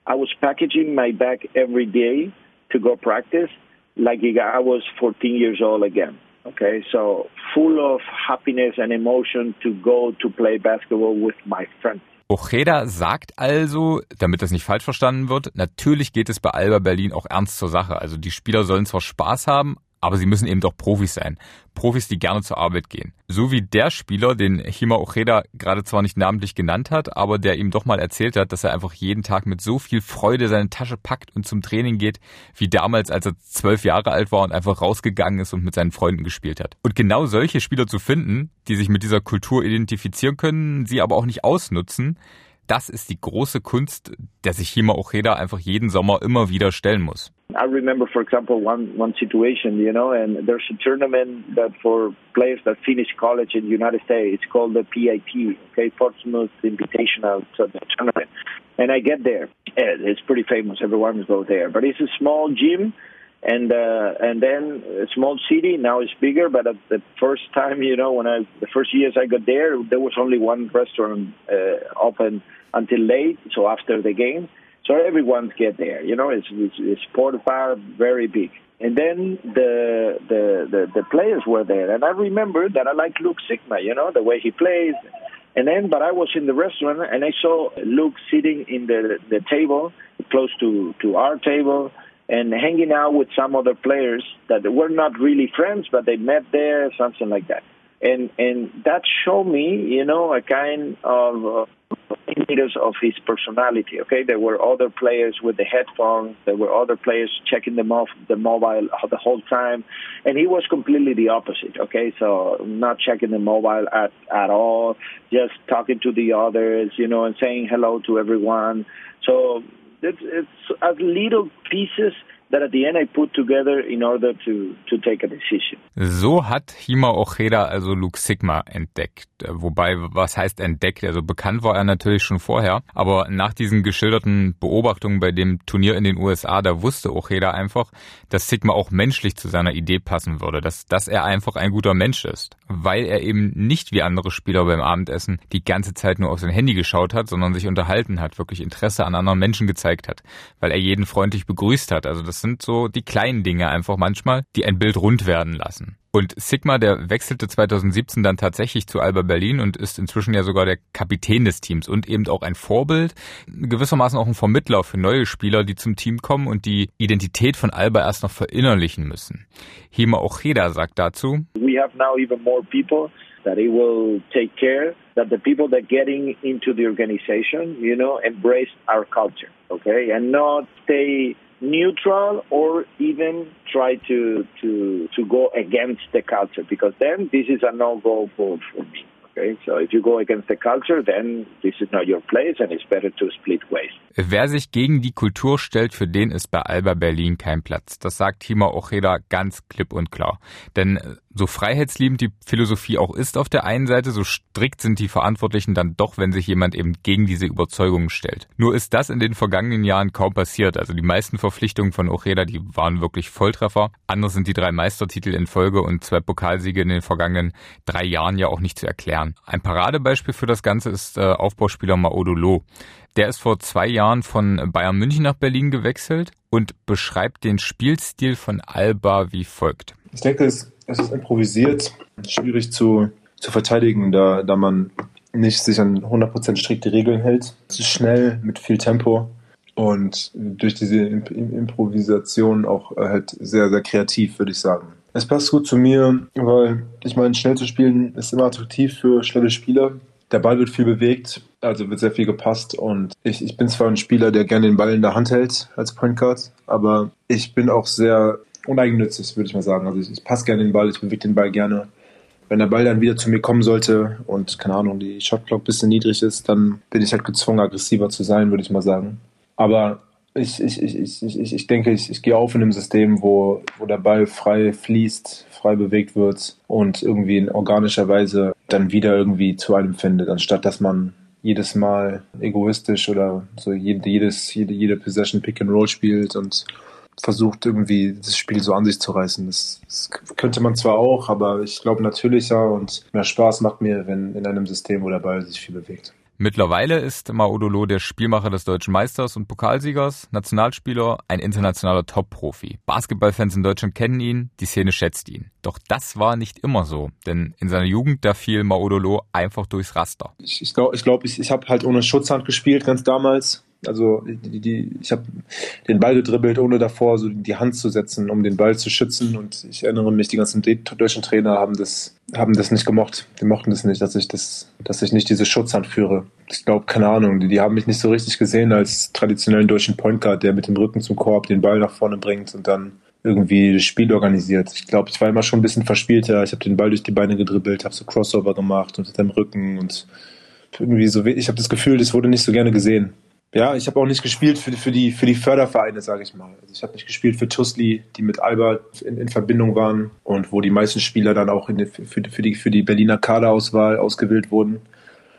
I was packaging my bag every day to go practice like I was 14 years old again. Okay, so full of happiness and emotion to go to play basketball with my friends. Ojeda sagt also, damit das nicht falsch verstanden wird, natürlich geht es bei Alba Berlin auch ernst zur Sache. Also die Spieler sollen zwar Spaß haben, Aber sie müssen eben doch Profis sein. Profis, die gerne zur Arbeit gehen. So wie der Spieler, den Hima Ocheda gerade zwar nicht namentlich genannt hat, aber der ihm doch mal erzählt hat, dass er einfach jeden Tag mit so viel Freude seine Tasche packt und zum Training geht, wie damals, als er zwölf Jahre alt war und einfach rausgegangen ist und mit seinen Freunden gespielt hat. Und genau solche Spieler zu finden, die sich mit dieser Kultur identifizieren können, sie aber auch nicht ausnutzen, das ist die große Kunst, der sich Hima Ocheda einfach jeden Sommer immer wieder stellen muss. I remember, for example, one one situation, you know, and there's a tournament that for players that finish college in the United States, it's called the PIT, okay, Portsmouth Invitational Tournament. And I get there. It's pretty famous. Everyone goes there, but it's a small gym and uh, and then a small city. Now it's bigger, but at the first time, you know, when I the first years I got there, there was only one restaurant uh, open until late, so after the game. So everyone get there, you know. It's it's, it's Port very big. And then the, the the the players were there, and I remember that I like Luke Sigma, you know, the way he plays. And then, but I was in the restaurant and I saw Luke sitting in the the table close to to our table and hanging out with some other players that were not really friends, but they met there, something like that. And and that showed me, you know, a kind of uh, indicators of his personality. Okay, there were other players with the headphones. There were other players checking them off the mobile the whole time, and he was completely the opposite. Okay, so not checking the mobile at at all, just talking to the others, you know, and saying hello to everyone. So it's, it's little pieces So hat Hima Ocheda also Luke Sigma entdeckt. Wobei, was heißt entdeckt? Also bekannt war er natürlich schon vorher. Aber nach diesen geschilderten Beobachtungen bei dem Turnier in den USA, da wusste Ocheda einfach, dass Sigma auch menschlich zu seiner Idee passen würde. Dass, dass er einfach ein guter Mensch ist. Weil er eben nicht wie andere Spieler beim Abendessen die ganze Zeit nur auf sein Handy geschaut hat, sondern sich unterhalten hat, wirklich Interesse an anderen Menschen gezeigt hat. Weil er jeden freundlich begrüßt hat. Also das sind so die kleinen Dinge einfach manchmal, die ein Bild rund werden lassen. Und Sigma, der wechselte 2017 dann tatsächlich zu Alba Berlin und ist inzwischen ja sogar der Kapitän des Teams und eben auch ein Vorbild, gewissermaßen auch ein Vermittler für neue Spieler, die zum Team kommen und die Identität von Alba erst noch verinnerlichen müssen. Hima Ojeda sagt dazu, We have now even more people that it will take care that the people that getting into the organization, you know, embrace our culture, okay, and not stay neutral or even try to to to go against the culture because then this is a no go for for me. Okay, so if you go against the culture, then this is not your place and it's better to split ways. Wer sich gegen die Kultur stellt, für den ist bei Alba Berlin kein Platz. Das sagt Hima Ocheda ganz klipp und klar. Denn so freiheitsliebend die Philosophie auch ist auf der einen Seite, so strikt sind die Verantwortlichen dann doch, wenn sich jemand eben gegen diese Überzeugungen stellt. Nur ist das in den vergangenen Jahren kaum passiert. Also die meisten Verpflichtungen von Ocheda, die waren wirklich Volltreffer. Anders sind die drei Meistertitel in Folge und zwei Pokalsiege in den vergangenen drei Jahren ja auch nicht zu erklären. Ein Paradebeispiel für das Ganze ist äh, Aufbauspieler Maodolo. Der ist vor zwei Jahren von Bayern München nach Berlin gewechselt und beschreibt den Spielstil von Alba wie folgt. Ich denke, es es ist improvisiert, schwierig zu, zu verteidigen, da, da man nicht sich an 100% strikte Regeln hält. Es ist schnell, mit viel Tempo und durch diese Improvisation auch äh, halt sehr, sehr kreativ, würde ich sagen. Es passt gut zu mir, weil ich meine, schnell zu spielen ist immer attraktiv für schnelle Spieler. Der Ball wird viel bewegt, also wird sehr viel gepasst und ich, ich bin zwar ein Spieler, der gerne den Ball in der Hand hält als Point Guard, aber ich bin auch sehr uneigennützig, würde ich mal sagen. Also ich, ich passe gerne den Ball, ich bewege den Ball gerne. Wenn der Ball dann wieder zu mir kommen sollte und, keine Ahnung, die Shotclock ein bisschen niedrig ist, dann bin ich halt gezwungen, aggressiver zu sein, würde ich mal sagen. Aber ich, ich, ich, ich, ich, ich denke, ich, ich gehe auf in einem System, wo, wo der Ball frei fließt, frei bewegt wird und irgendwie in organischer Weise dann wieder irgendwie zu einem findet, anstatt dass man jedes Mal egoistisch oder so jedes, jede, jede Possession Pick and Roll spielt und versucht irgendwie das Spiel so an sich zu reißen. Das, das könnte man zwar auch, aber ich glaube natürlicher und mehr Spaß macht mir, wenn in einem System, wo der Ball sich viel bewegt. Mittlerweile ist Maudolo der Spielmacher des deutschen Meisters und Pokalsiegers, Nationalspieler, ein internationaler Top-Profi. Basketballfans in Deutschland kennen ihn, die Szene schätzt ihn. Doch das war nicht immer so, denn in seiner Jugend da fiel Maudolo einfach durchs Raster. Ich glaube, ich, glaub, ich, ich habe halt ohne Schutzhand gespielt, ganz damals Also die, die, ich habe den Ball gedribbelt, ohne davor so die Hand zu setzen, um den Ball zu schützen. Und ich erinnere mich, die ganzen deutschen Trainer haben das, haben das nicht gemocht. Die mochten das nicht, dass ich das, dass ich nicht diese Schutzhand führe. Ich glaube, keine Ahnung, die, die haben mich nicht so richtig gesehen als traditionellen deutschen Point Guard, der mit dem Rücken zum Korb den Ball nach vorne bringt und dann irgendwie das Spiel organisiert. Ich glaube, ich war immer schon ein bisschen verspielter. Ich habe den Ball durch die Beine gedribbelt, habe so Crossover gemacht mit dem Rücken und irgendwie so. Ich habe das Gefühl, das wurde nicht so gerne gesehen. Ja, ich habe auch nicht gespielt für, für, die, für die Fördervereine, sage ich mal. Also ich habe nicht gespielt für Tusli, die mit Alba in, in, Verbindung waren und wo die meisten Spieler dann auch die, für, für, die, für die Berliner Kaderauswahl ausgewählt wurden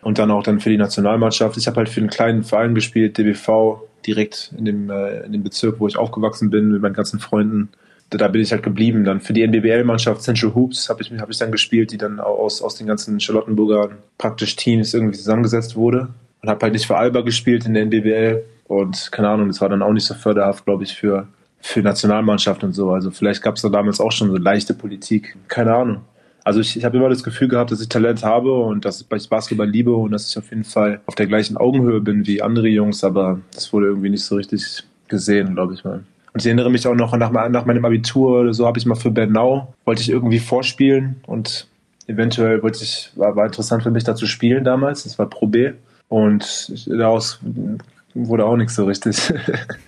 und dann auch dann für die Nationalmannschaft. Ich habe halt für einen kleinen Verein gespielt, DBV, direkt in dem, äh, in dem Bezirk, wo ich aufgewachsen bin mit meinen ganzen Freunden. Da bin ich halt geblieben. Dann für die NBBL-Mannschaft Central Hoops habe ich, hab ich dann gespielt, die dann aus, aus den ganzen Charlottenburger praktisch Teams irgendwie zusammengesetzt wurde und habe halt nicht für Alba gespielt in der NBBL und keine Ahnung, das war dann auch nicht so förderhaft, glaube ich, für, für Nationalmannschaft und so. Also vielleicht gab es da damals auch schon so leichte Politik, keine Ahnung. Also ich, ich habe immer das Gefühl gehabt, dass ich Talent habe und dass ich Basketball liebe und dass ich auf jeden Fall auf der gleichen Augenhöhe bin wie andere Jungs, aber das wurde irgendwie nicht so richtig gesehen, glaube ich mal. Und ich erinnere mich auch noch nach, nach meinem Abitur oder so habe ich mal für Bernau, wollte ich irgendwie vorspielen und eventuell wollte ich, war, war interessant für mich da zu spielen damals, das war Pro B. Und daraus wurde auch nichts so richtig.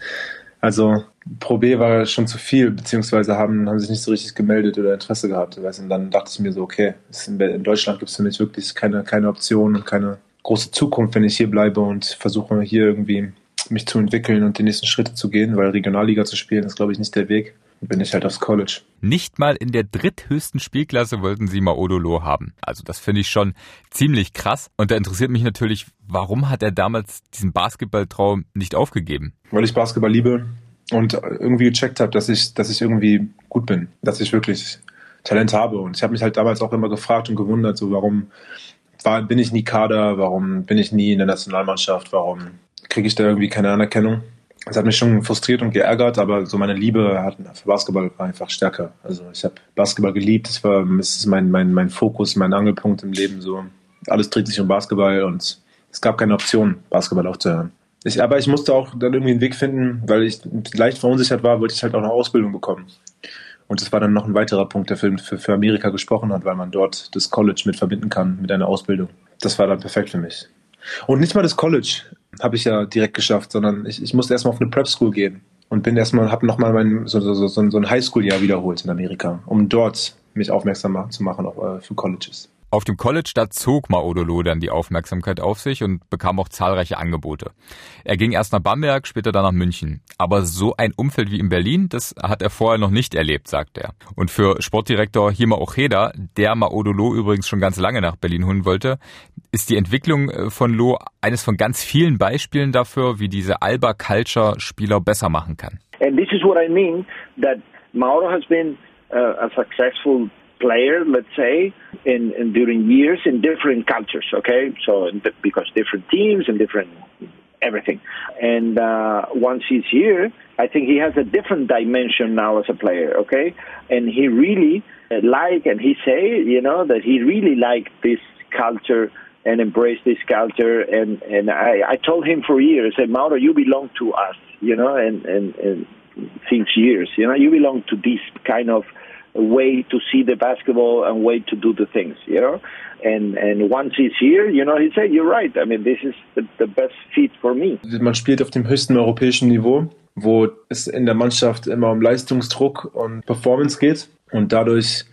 also Pro B war schon zu viel, beziehungsweise haben, haben sich nicht so richtig gemeldet oder Interesse gehabt. Und dann dachte ich mir so, okay, in Deutschland gibt es für mich wirklich keine, keine Option und keine große Zukunft, wenn ich hier bleibe und versuche hier irgendwie mich zu entwickeln und die nächsten Schritte zu gehen, weil Regionalliga zu spielen ist, glaube ich, nicht der Weg bin ich halt aufs College. Nicht mal in der dritthöchsten Spielklasse wollten sie Maodolo haben. Also das finde ich schon ziemlich krass. Und da interessiert mich natürlich, warum hat er damals diesen Basketballtraum nicht aufgegeben? Weil ich Basketball liebe und irgendwie gecheckt habe, dass ich, dass ich irgendwie gut bin, dass ich wirklich Talent habe. Und ich habe mich halt damals auch immer gefragt und gewundert, so warum war, bin ich nie Kader, warum bin ich nie in der Nationalmannschaft, warum kriege ich da irgendwie keine Anerkennung es hat mich schon frustriert und geärgert, aber so meine Liebe hat, für Basketball war einfach stärker. Also ich habe Basketball geliebt, es war es ist mein, mein, mein Fokus, mein Angelpunkt im Leben. So alles dreht sich um Basketball und es gab keine Option, Basketball aufzuhören. Ich, aber ich musste auch dann irgendwie einen Weg finden, weil ich leicht verunsichert war, wollte ich halt auch eine Ausbildung bekommen. Und das war dann noch ein weiterer Punkt, der für, für Amerika gesprochen hat, weil man dort das College mit verbinden kann mit einer Ausbildung. Das war dann perfekt für mich. Und nicht mal das College habe ich ja direkt geschafft, sondern ich, ich musste erstmal auf eine Prep School gehen und bin erstmal, habe nochmal mein so, so, so, so ein Highschool-Jahr wiederholt in Amerika, um dort mich aufmerksam zu machen auch, äh, für Colleges. Auf dem College, da zog Maodolo dann die Aufmerksamkeit auf sich und bekam auch zahlreiche Angebote. Er ging erst nach Bamberg, später dann nach München. Aber so ein Umfeld wie in Berlin, das hat er vorher noch nicht erlebt, sagt er. Und für Sportdirektor Hima Ocheda, der Maodolo übrigens schon ganz lange nach Berlin holen wollte, ist die Entwicklung äh, von Lo eines von ganz vielen Beispielen dafür, wie diese Alba Culture Spieler besser machen kann. And this is what I mean that Mauro has been uh, a successful player, let's say, in, in during years in different cultures. Okay, so because different teams and different everything. And uh, once he's here, I think he has a different dimension now as a player. Okay, and he really uh, like and he say, you know, that he really liked this culture and embrace this culture. And and I, I told him for years, I said, Mauro, you belong to us, you know, and and and since years, you know, you belong to this kind of way to see the basketball and way to do the things, you know. And and once he's here, you know, he said, "You're right. I mean, this is the, the best fit for me." Man spielt auf dem höchsten europäischen Niveau, wo es in der Mannschaft immer um Leistungsdruck und Performance geht und dadurch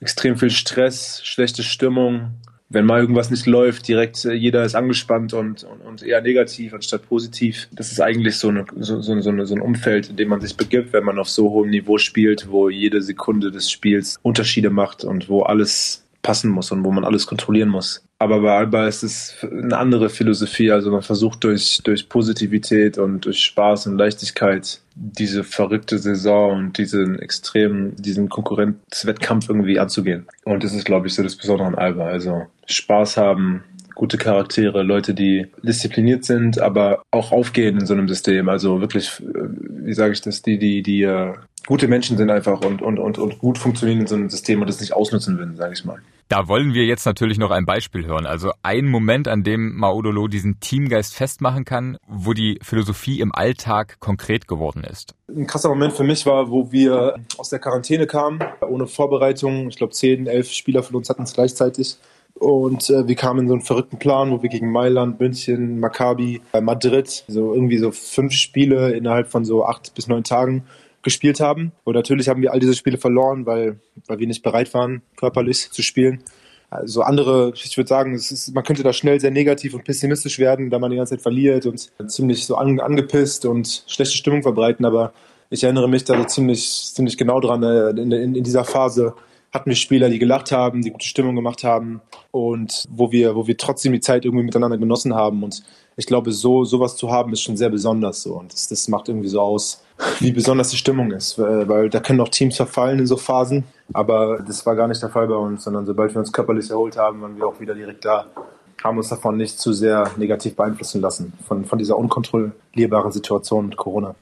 extrem viel Stress, schlechte Stimmung, wenn mal irgendwas nicht läuft, direkt äh, jeder ist angespannt und, und, und eher negativ anstatt positiv. Das ist eigentlich so, eine, so, so, so, so ein Umfeld, in dem man sich begibt, wenn man auf so hohem Niveau spielt, wo jede Sekunde des Spiels Unterschiede macht und wo alles passen muss und wo man alles kontrollieren muss. Aber bei Alba ist es eine andere Philosophie. Also man versucht durch, durch Positivität und durch Spaß und Leichtigkeit diese verrückte Saison und diesen extremen, diesen Konkurrenzwettkampf irgendwie anzugehen. Und das ist, glaube ich, so das Besondere an Alba. Also Spaß haben, gute Charaktere, Leute, die diszipliniert sind, aber auch aufgehen in so einem System. Also wirklich, wie sage ich das, die, die, die uh, gute Menschen sind einfach und, und, und, und gut funktionieren in so einem System und das nicht ausnutzen würden, sage ich mal. Da wollen wir jetzt natürlich noch ein Beispiel hören. Also ein Moment, an dem Maudolo diesen Teamgeist festmachen kann, wo die Philosophie im Alltag konkret geworden ist. Ein krasser Moment für mich war, wo wir aus der Quarantäne kamen, ohne Vorbereitung. Ich glaube, zehn, elf Spieler von uns hatten es gleichzeitig. Und äh, wir kamen in so einen verrückten Plan, wo wir gegen Mailand, München, Maccabi, äh, Madrid, so irgendwie so fünf Spiele innerhalb von so acht bis neun Tagen gespielt haben. Und natürlich haben wir all diese Spiele verloren, weil, weil wir nicht bereit waren, körperlich zu spielen. Also andere, ich würde sagen, ist, man könnte da schnell sehr negativ und pessimistisch werden, da man die ganze Zeit verliert und ziemlich so an, angepisst und schlechte Stimmung verbreiten. Aber ich erinnere mich da so ziemlich, ziemlich genau dran äh, in, in, in dieser Phase, hatten wir Spieler, die gelacht haben, die gute Stimmung gemacht haben und wo wir, wo wir trotzdem die Zeit irgendwie miteinander genossen haben. Und ich glaube, so sowas zu haben, ist schon sehr besonders so. Und das, das macht irgendwie so aus, wie besonders die Stimmung ist. Weil da können auch Teams verfallen in so Phasen. Aber das war gar nicht der Fall bei uns, sondern sobald wir uns körperlich erholt haben, waren wir auch wieder direkt da. Haben uns davon nicht zu sehr negativ beeinflussen lassen, von, von dieser unkontrollierbaren Situation mit Corona.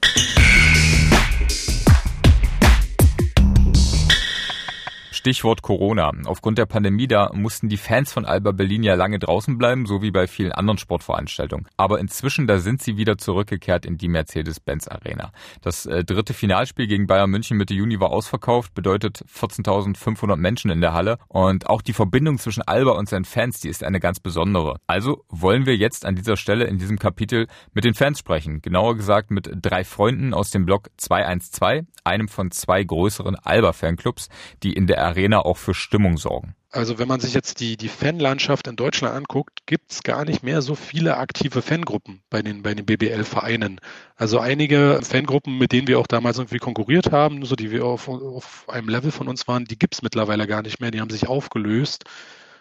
Stichwort Corona. Aufgrund der Pandemie, da mussten die Fans von Alba Berlin ja lange draußen bleiben, so wie bei vielen anderen Sportveranstaltungen. Aber inzwischen, da sind sie wieder zurückgekehrt in die Mercedes-Benz Arena. Das äh, dritte Finalspiel gegen Bayern München Mitte Juni war ausverkauft, bedeutet 14.500 Menschen in der Halle. Und auch die Verbindung zwischen Alba und seinen Fans, die ist eine ganz besondere. Also wollen wir jetzt an dieser Stelle in diesem Kapitel mit den Fans sprechen. Genauer gesagt mit drei Freunden aus dem Block 212, einem von zwei größeren Alba-Fanclubs, die in der Arena auch für Stimmung sorgen. Also wenn man sich jetzt die, die Fanlandschaft in Deutschland anguckt, gibt es gar nicht mehr so viele aktive Fangruppen bei den, bei den BBL-Vereinen. Also einige Fangruppen, mit denen wir auch damals irgendwie konkurriert haben, so die wir auf, auf einem Level von uns waren, die gibt es mittlerweile gar nicht mehr, die haben sich aufgelöst.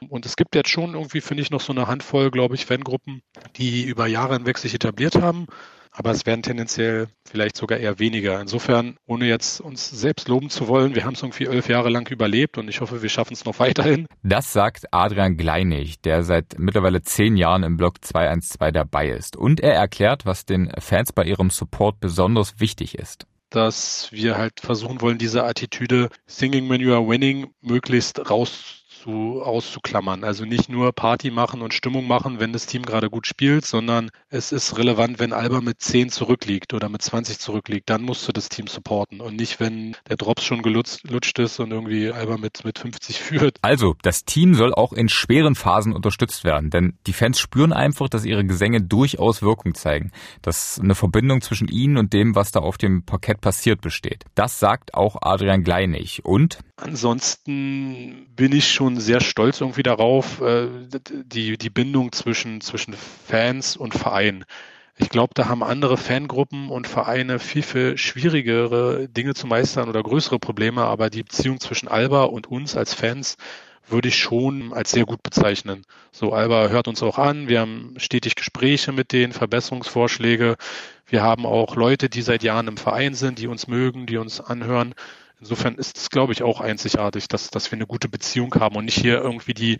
Und es gibt jetzt schon irgendwie, finde ich, noch so eine Handvoll, glaube ich, Fangruppen, die über Jahre hinweg sich etabliert haben aber es werden tendenziell vielleicht sogar eher weniger. Insofern, ohne jetzt uns selbst loben zu wollen, wir haben es irgendwie elf Jahre lang überlebt und ich hoffe, wir schaffen es noch weiterhin. Das sagt Adrian Gleinig, der seit mittlerweile zehn Jahren im Block 212 dabei ist. Und er erklärt, was den Fans bei ihrem Support besonders wichtig ist dass wir halt versuchen wollen, diese Attitüde Singing when you are winning möglichst raus zu, auszuklammern. Also nicht nur Party machen und Stimmung machen, wenn das Team gerade gut spielt, sondern es ist relevant, wenn Alba mit 10 zurückliegt oder mit 20 zurückliegt, dann musst du das Team supporten und nicht, wenn der Drops schon gelutscht ist und irgendwie Alba mit, mit 50 führt. Also, das Team soll auch in schweren Phasen unterstützt werden, denn die Fans spüren einfach, dass ihre Gesänge durchaus Wirkung zeigen, dass eine Verbindung zwischen ihnen und dem, was da auf dem Parkett passiert, besteht. Das sagt auch Adrian Gleinig und Ansonsten bin ich schon sehr stolz irgendwie darauf, äh, die, die Bindung zwischen, zwischen Fans und Verein. Ich glaube, da haben andere Fangruppen und Vereine viel, viel schwierigere Dinge zu meistern oder größere Probleme, aber die Beziehung zwischen Alba und uns als Fans würde ich schon als sehr gut bezeichnen. So, Alba hört uns auch an, wir haben stetig Gespräche mit denen, Verbesserungsvorschläge. Wir haben auch Leute, die seit Jahren im Verein sind, die uns mögen, die uns anhören. Insofern ist es, glaube ich, auch einzigartig, dass, dass wir eine gute Beziehung haben und nicht hier irgendwie die,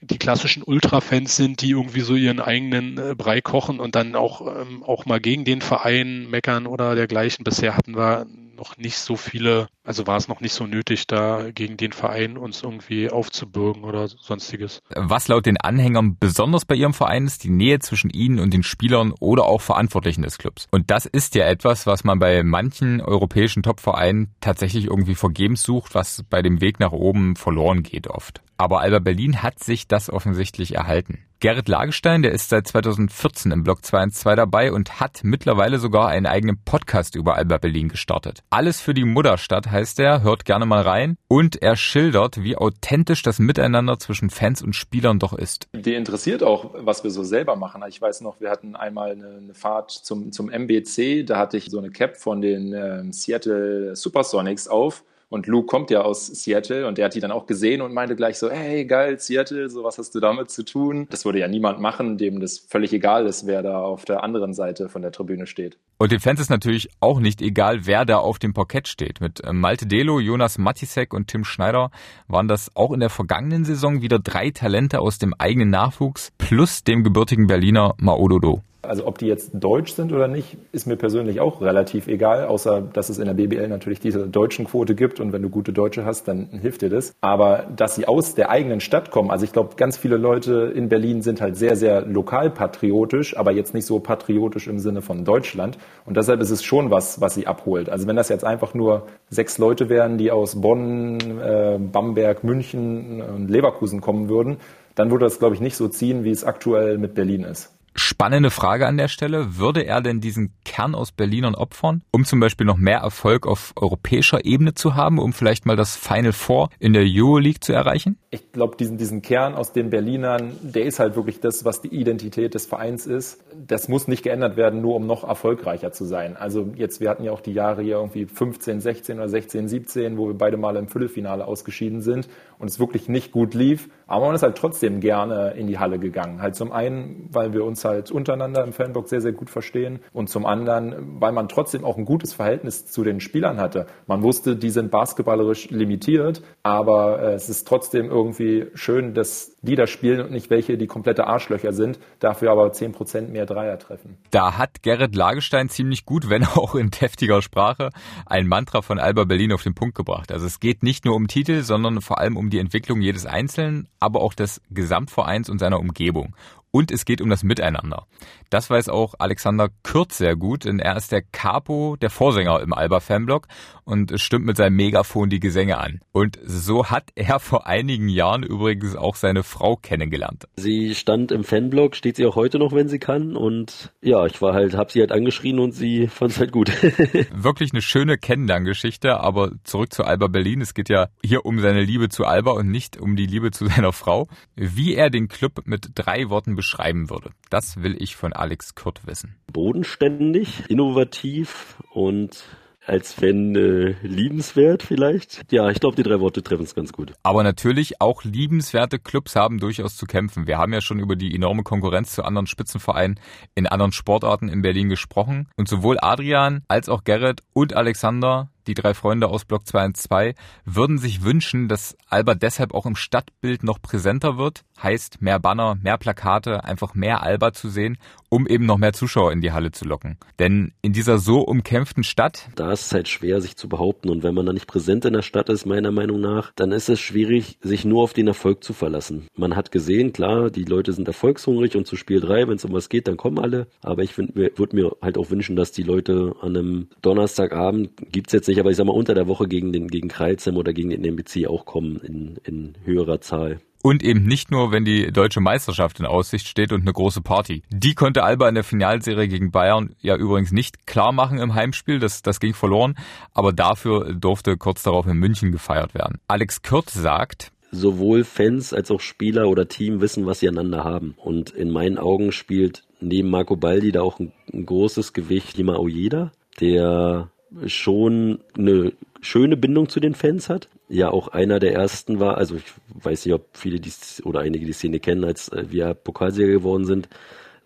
die klassischen Ultra-Fans sind, die irgendwie so ihren eigenen äh, Brei kochen und dann auch, ähm, auch mal gegen den Verein meckern oder dergleichen. Bisher hatten wir noch nicht so viele, also war es noch nicht so nötig, da gegen den Verein uns irgendwie aufzubürgen oder sonstiges. Was laut den Anhängern besonders bei ihrem Verein ist, die Nähe zwischen ihnen und den Spielern oder auch Verantwortlichen des Clubs. Und das ist ja etwas, was man bei manchen europäischen Top-Vereinen tatsächlich irgendwie vergebens sucht, was bei dem Weg nach oben verloren geht oft. Aber Alba Berlin hat sich das offensichtlich erhalten. Gerrit Lagestein, der ist seit 2014 im Blog 212 dabei und hat mittlerweile sogar einen eigenen Podcast über Alba Berlin gestartet. Alles für die Mutterstadt heißt er, hört gerne mal rein. Und er schildert, wie authentisch das Miteinander zwischen Fans und Spielern doch ist. Die interessiert auch, was wir so selber machen. Ich weiß noch, wir hatten einmal eine, Fahrt zum, zum MBC, da hatte ich so eine Cap von den äh, Seattle Supersonics auf und Luke kommt ja aus Seattle und der hat die dann auch gesehen und meinte gleich so, hey, geil, Seattle, so was hast du damit zu tun? Das würde ja niemand machen, dem das völlig egal ist, wer da auf der anderen Seite von der Tribüne steht. Und den Fans ist natürlich auch nicht egal, wer da auf dem Parkett steht. Mit äh, Malte Delo, Jonas Matisek und Tim Schneider waren das auch in der vergangenen Saison wieder drei Talente aus dem eigenen Nachwuchs plus dem gebürtigen Berliner Maododo. Also ob die jetzt deutsch sind oder nicht, ist mir persönlich auch relativ egal, außer dass es in der BBL natürlich diese deutschen Quote gibt und wenn du gute Deutsche hast, dann hilft dir das. Aber dass sie aus der eigenen Stadt kommen, also ich glaube, ganz viele Leute in Berlin sind halt sehr, sehr lokalpatriotisch, aber jetzt nicht so patriotisch im Sinne von Deutschland. Und deshalb ist es schon was, was sie abholt. Also wenn das jetzt einfach nur sechs Leute wären, die aus Bonn, äh, Bamberg, München und Leverkusen kommen würden, dann würde das, glaube ich, nicht so ziehen, wie es aktuell mit Berlin ist. Spannende Frage an der Stelle. Würde er denn diesen Kern aus Berlinern opfern, um zum Beispiel noch mehr Erfolg auf europäischer Ebene zu haben, um vielleicht mal das Final Four in der Euroleague zu erreichen? Ich glaube, diesen, diesen Kern aus den Berlinern, der ist halt wirklich das, was die Identität des Vereins ist. Das muss nicht geändert werden, nur um noch erfolgreicher zu sein. Also jetzt, wir hatten ja auch die Jahre hier irgendwie 15, 16 oder 16, 17, wo wir beide mal im Viertelfinale ausgeschieden sind und es wirklich nicht gut lief. Aber man ist halt trotzdem gerne in die Halle gegangen. Halt zum einen, weil wir uns halt untereinander im Fanblock sehr, sehr gut verstehen und zum anderen, weil man trotzdem auch ein gutes Verhältnis zu den Spielern hatte. Man wusste, die sind basketballerisch limitiert, aber äh, es ist trotzdem irgendwie schön, dass die da spielen und nicht welche, die komplette Arschlöcher sind, dafür aber zehn Prozent mehr Dreier treffen. Da hat Gerrit Lagestein ziemlich gut, wenn auch in deftiger Sprache, ein Mantra von Alba Berlin auf den Punkt gebracht. Also es geht nicht nur um Titel, sondern vor allem um die Entwicklung jedes Einzelnen, aber auch des Gesamtvereins und seiner Umgebung und es geht um das Miteinander. Das weiß auch Alexander Kürz sehr gut, denn er ist der Capo, der Vorsänger im Alba Fanblock und stimmt mit seinem Megafon die Gesänge an. Und so hat er vor einigen Jahren übrigens auch seine Frau kennengelernt. Sie stand im Fanblock, steht sie auch heute noch, wenn sie kann und ja, ich war halt, hab sie halt angeschrien und sie fand es halt gut. Wirklich eine schöne Kennenlerngeschichte, aber zurück zu Alba Berlin. Es geht ja hier um seine Liebe zu Alba und nicht um die Liebe zu seiner Frau. Wie er den Club mit drei Worten beschreibt, beschreiben würde. Das will ich von Alex Kurt wissen. Bodenständig, innovativ und als wenn äh, liebenswert vielleicht. Ja, ich glaube, die drei Worte treffen es ganz gut. Aber natürlich auch liebenswerte Clubs haben durchaus zu kämpfen. Wir haben ja schon über die enorme Konkurrenz zu anderen Spitzenvereinen in anderen Sportarten in Berlin gesprochen. Und sowohl Adrian als auch Gerrit und Alexander die drei Freunde aus Block 2 und 2 würden sich wünschen, dass Alba deshalb auch im Stadtbild noch präsenter wird. Heißt mehr Banner, mehr Plakate, einfach mehr Alba zu sehen, um eben noch mehr Zuschauer in die Halle zu locken. Denn in dieser so umkämpften Stadt. Da ist es halt schwer, sich zu behaupten. Und wenn man da nicht präsent in der Stadt ist, meiner Meinung nach, dann ist es schwierig, sich nur auf den Erfolg zu verlassen. Man hat gesehen, klar, die Leute sind erfolgshungrig und zu Spiel 3, wenn es um was geht, dann kommen alle. Aber ich würde mir halt auch wünschen, dass die Leute an einem Donnerstagabend, gibt's jetzt nicht nicht, aber ich sag mal, unter der Woche gegen den gegen Kreilsheim oder gegen den NBC auch kommen in, in höherer Zahl. Und eben nicht nur, wenn die deutsche Meisterschaft in Aussicht steht und eine große Party. Die konnte Alba in der Finalserie gegen Bayern ja übrigens nicht klar machen im Heimspiel, das, das ging verloren, aber dafür durfte kurz darauf in München gefeiert werden. Alex Kürz sagt, sowohl Fans als auch Spieler oder Team wissen, was sie einander haben. Und in meinen Augen spielt neben Marco Baldi da auch ein, ein großes Gewicht Lima Ojeda, der schon eine schöne Bindung zu den Fans hat. Ja, auch einer der ersten war, also ich weiß nicht, ob viele die, oder einige die Szene kennen, als äh, wir Pokalsieger geworden sind,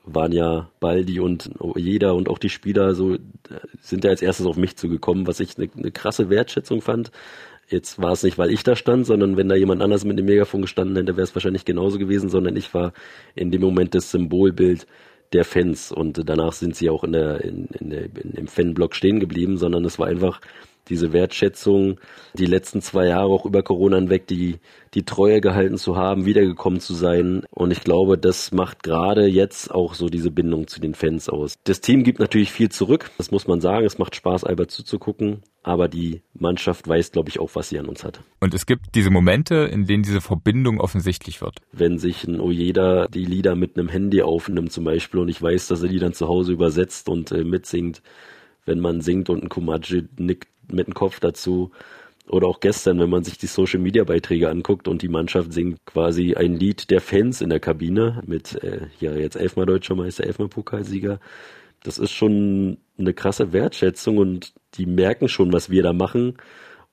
waren ja Baldi und jeder und auch die Spieler so, sind ja als erstes auf mich zugekommen, was ich eine, eine krasse Wertschätzung fand. Jetzt war es nicht, weil ich da stand, sondern wenn da jemand anders mit dem Megafon gestanden hätte, wäre es wahrscheinlich genauso gewesen, sondern ich war in dem Moment das Symbolbild der Fans. Und danach sind sie auch in der, in, in der, in, im Fanblock stehen geblieben, sondern es war einfach diese Wertschätzung, die letzten zwei Jahre auch über Corona hinweg, die, die Treue gehalten zu haben, wiedergekommen zu sein. Und ich glaube, das macht gerade jetzt auch so diese Bindung zu den Fans aus. Das Team gibt natürlich viel zurück, das muss man sagen. Es macht Spaß, Albert zuzugucken. Aber die Mannschaft weiß, glaube ich, auch, was sie an uns hat. Und es gibt diese Momente, in denen diese Verbindung offensichtlich wird. Wenn sich ein Ojeda die Lieder mit einem Handy aufnimmt zum Beispiel und ich weiß, dass er die dann zu Hause übersetzt und äh, mitsingt, wenn man singt und ein Kumaji nickt mit dem Kopf dazu. Oder auch gestern, wenn man sich die Social Media Beiträge anguckt und die Mannschaft singt quasi ein Lied der Fans in der Kabine mit, äh, ja, jetzt elfmal Deutscher Meister, elfmal Pokalsieger. Das ist schon eine krasse Wertschätzung und die merken schon, was wir da machen.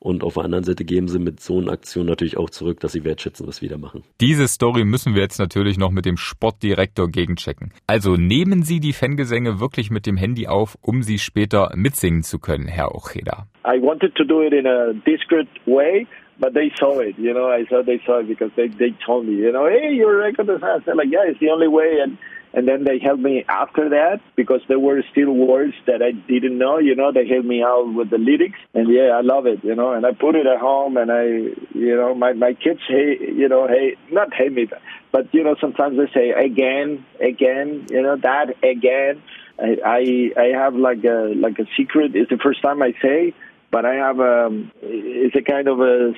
Und auf der anderen Seite geben sie mit so einer Aktion natürlich auch zurück, dass sie wertschätzen, was wir da machen. Diese Story müssen wir jetzt natürlich noch mit dem Sportdirektor gegenchecken. Also nehmen Sie die Fangesänge wirklich mit dem Handy auf, um sie später mitsingen zu können, Herr Ocheda. I wanted to do it in a discreet way, but they saw it, you know, I saw they saw it because they, they told me, you know, hey, your record is fast. I'm like, yeah, it's the only way and and then they helped me after that because there were still words that I didn't know. You know, they helped me out with the lyrics, and yeah, I love it. You know, and I put it at home, and I, you know, my my kids hate, you know, hate not hate me, but you know, sometimes they say again, again, you know, that again. I I, I have like a like a secret. It's the first time I say but I have a um, it's a kind of a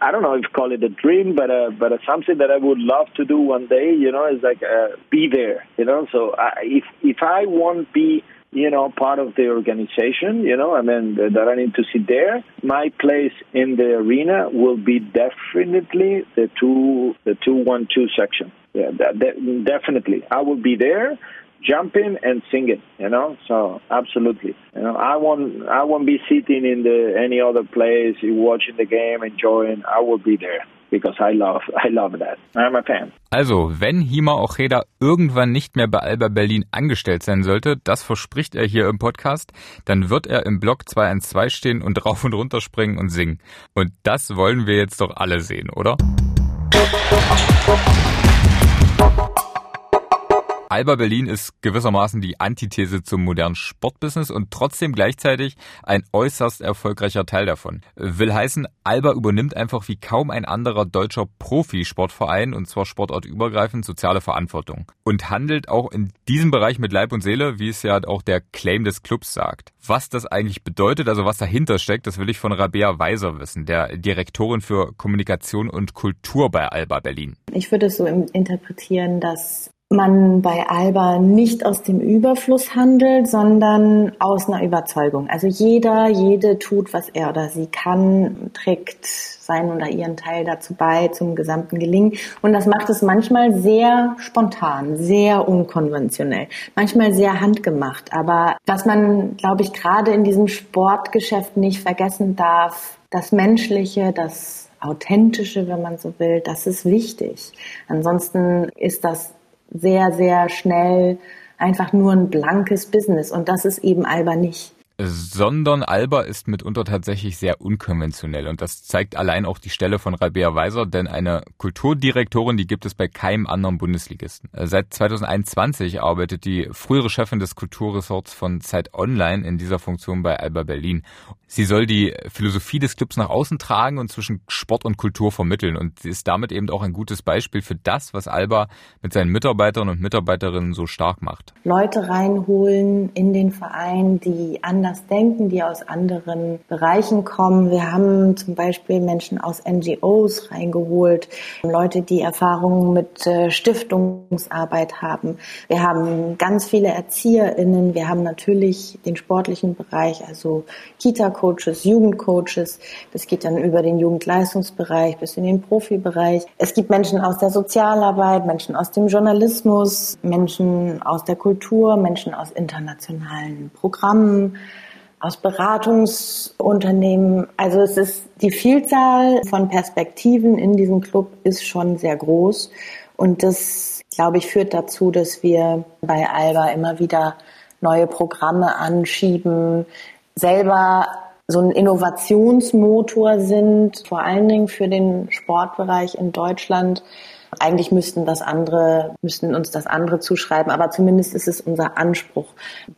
I don't know if call it a dream, but a, but a something that I would love to do one day. You know, is like uh, be there. You know, so I, if if I won't be you know part of the organization, you know, I mean that I need to sit there, my place in the arena will be definitely the two the two one two section. Yeah, that, that, definitely I will be there jump in and sing it, you know. So absolutely, you know, I won't I won't be sitting in the any other place watching the game, enjoying. I will be there. Because I love, I love that. I'm a fan. Also, wenn Hima Ocheda irgendwann nicht mehr bei Alba Berlin angestellt sein sollte, das verspricht er hier im Podcast, dann wird er im Block 212 stehen und rauf und runter springen und singen. Und das wollen wir jetzt doch alle sehen, oder? Alba Berlin ist gewissermaßen die Antithese zum modernen Sportbusiness und trotzdem gleichzeitig ein äußerst erfolgreicher Teil davon. Will heißen, Alba übernimmt einfach wie kaum ein anderer deutscher Profisportverein und zwar sportortübergreifend soziale Verantwortung und handelt auch in diesem Bereich mit Leib und Seele, wie es ja auch der Claim des Clubs sagt. Was das eigentlich bedeutet, also was dahinter steckt, das will ich von Rabea Weiser wissen, der Direktorin für Kommunikation und Kultur bei Alba Berlin. Ich würde es so interpretieren, dass man bei Alba nicht aus dem Überfluss handelt, sondern aus einer Überzeugung. Also jeder, jede tut, was er oder sie kann, trägt seinen oder ihren Teil dazu bei zum gesamten Gelingen. Und das macht es manchmal sehr spontan, sehr unkonventionell, manchmal sehr handgemacht. Aber was man, glaube ich, gerade in diesem Sportgeschäft nicht vergessen darf, das Menschliche, das Authentische, wenn man so will, das ist wichtig. Ansonsten ist das sehr, sehr schnell einfach nur ein blankes Business. Und das ist eben Alba nicht sondern Alba ist mitunter tatsächlich sehr unkonventionell und das zeigt allein auch die Stelle von Rabea Weiser, denn eine Kulturdirektorin, die gibt es bei keinem anderen Bundesligisten. Seit 2021 arbeitet die frühere Chefin des Kulturresorts von Zeit Online in dieser Funktion bei Alba Berlin. Sie soll die Philosophie des Clubs nach außen tragen und zwischen Sport und Kultur vermitteln und sie ist damit eben auch ein gutes Beispiel für das, was Alba mit seinen Mitarbeitern und Mitarbeiterinnen so stark macht. Leute reinholen in den Verein, die anders denken, die aus anderen Bereichen kommen. Wir haben zum Beispiel Menschen aus NGOs reingeholt, Leute, die Erfahrungen mit äh, Stiftungsarbeit haben. Wir haben ganz viele ErzieherInnen. Wir haben natürlich den sportlichen Bereich, also Kita-Coaches, Jugendcoaches. Das geht dann über den Jugendleistungsbereich bis in den Profibereich. Es gibt Menschen aus der Sozialarbeit, Menschen aus dem Journalismus, Menschen aus der Kultur, Menschen aus internationalen Programmen aus Beratungsunternehmen. Also es ist die Vielzahl von Perspektiven in diesem Club ist schon sehr groß und das, glaube ich, führt dazu, dass wir bei Alba immer wieder neue Programme anschieben, selber so ein Innovationsmotor sind, vor allen Dingen für den Sportbereich in Deutschland eigentlich müssten das andere, müssten uns das andere zuschreiben, aber zumindest ist es unser Anspruch,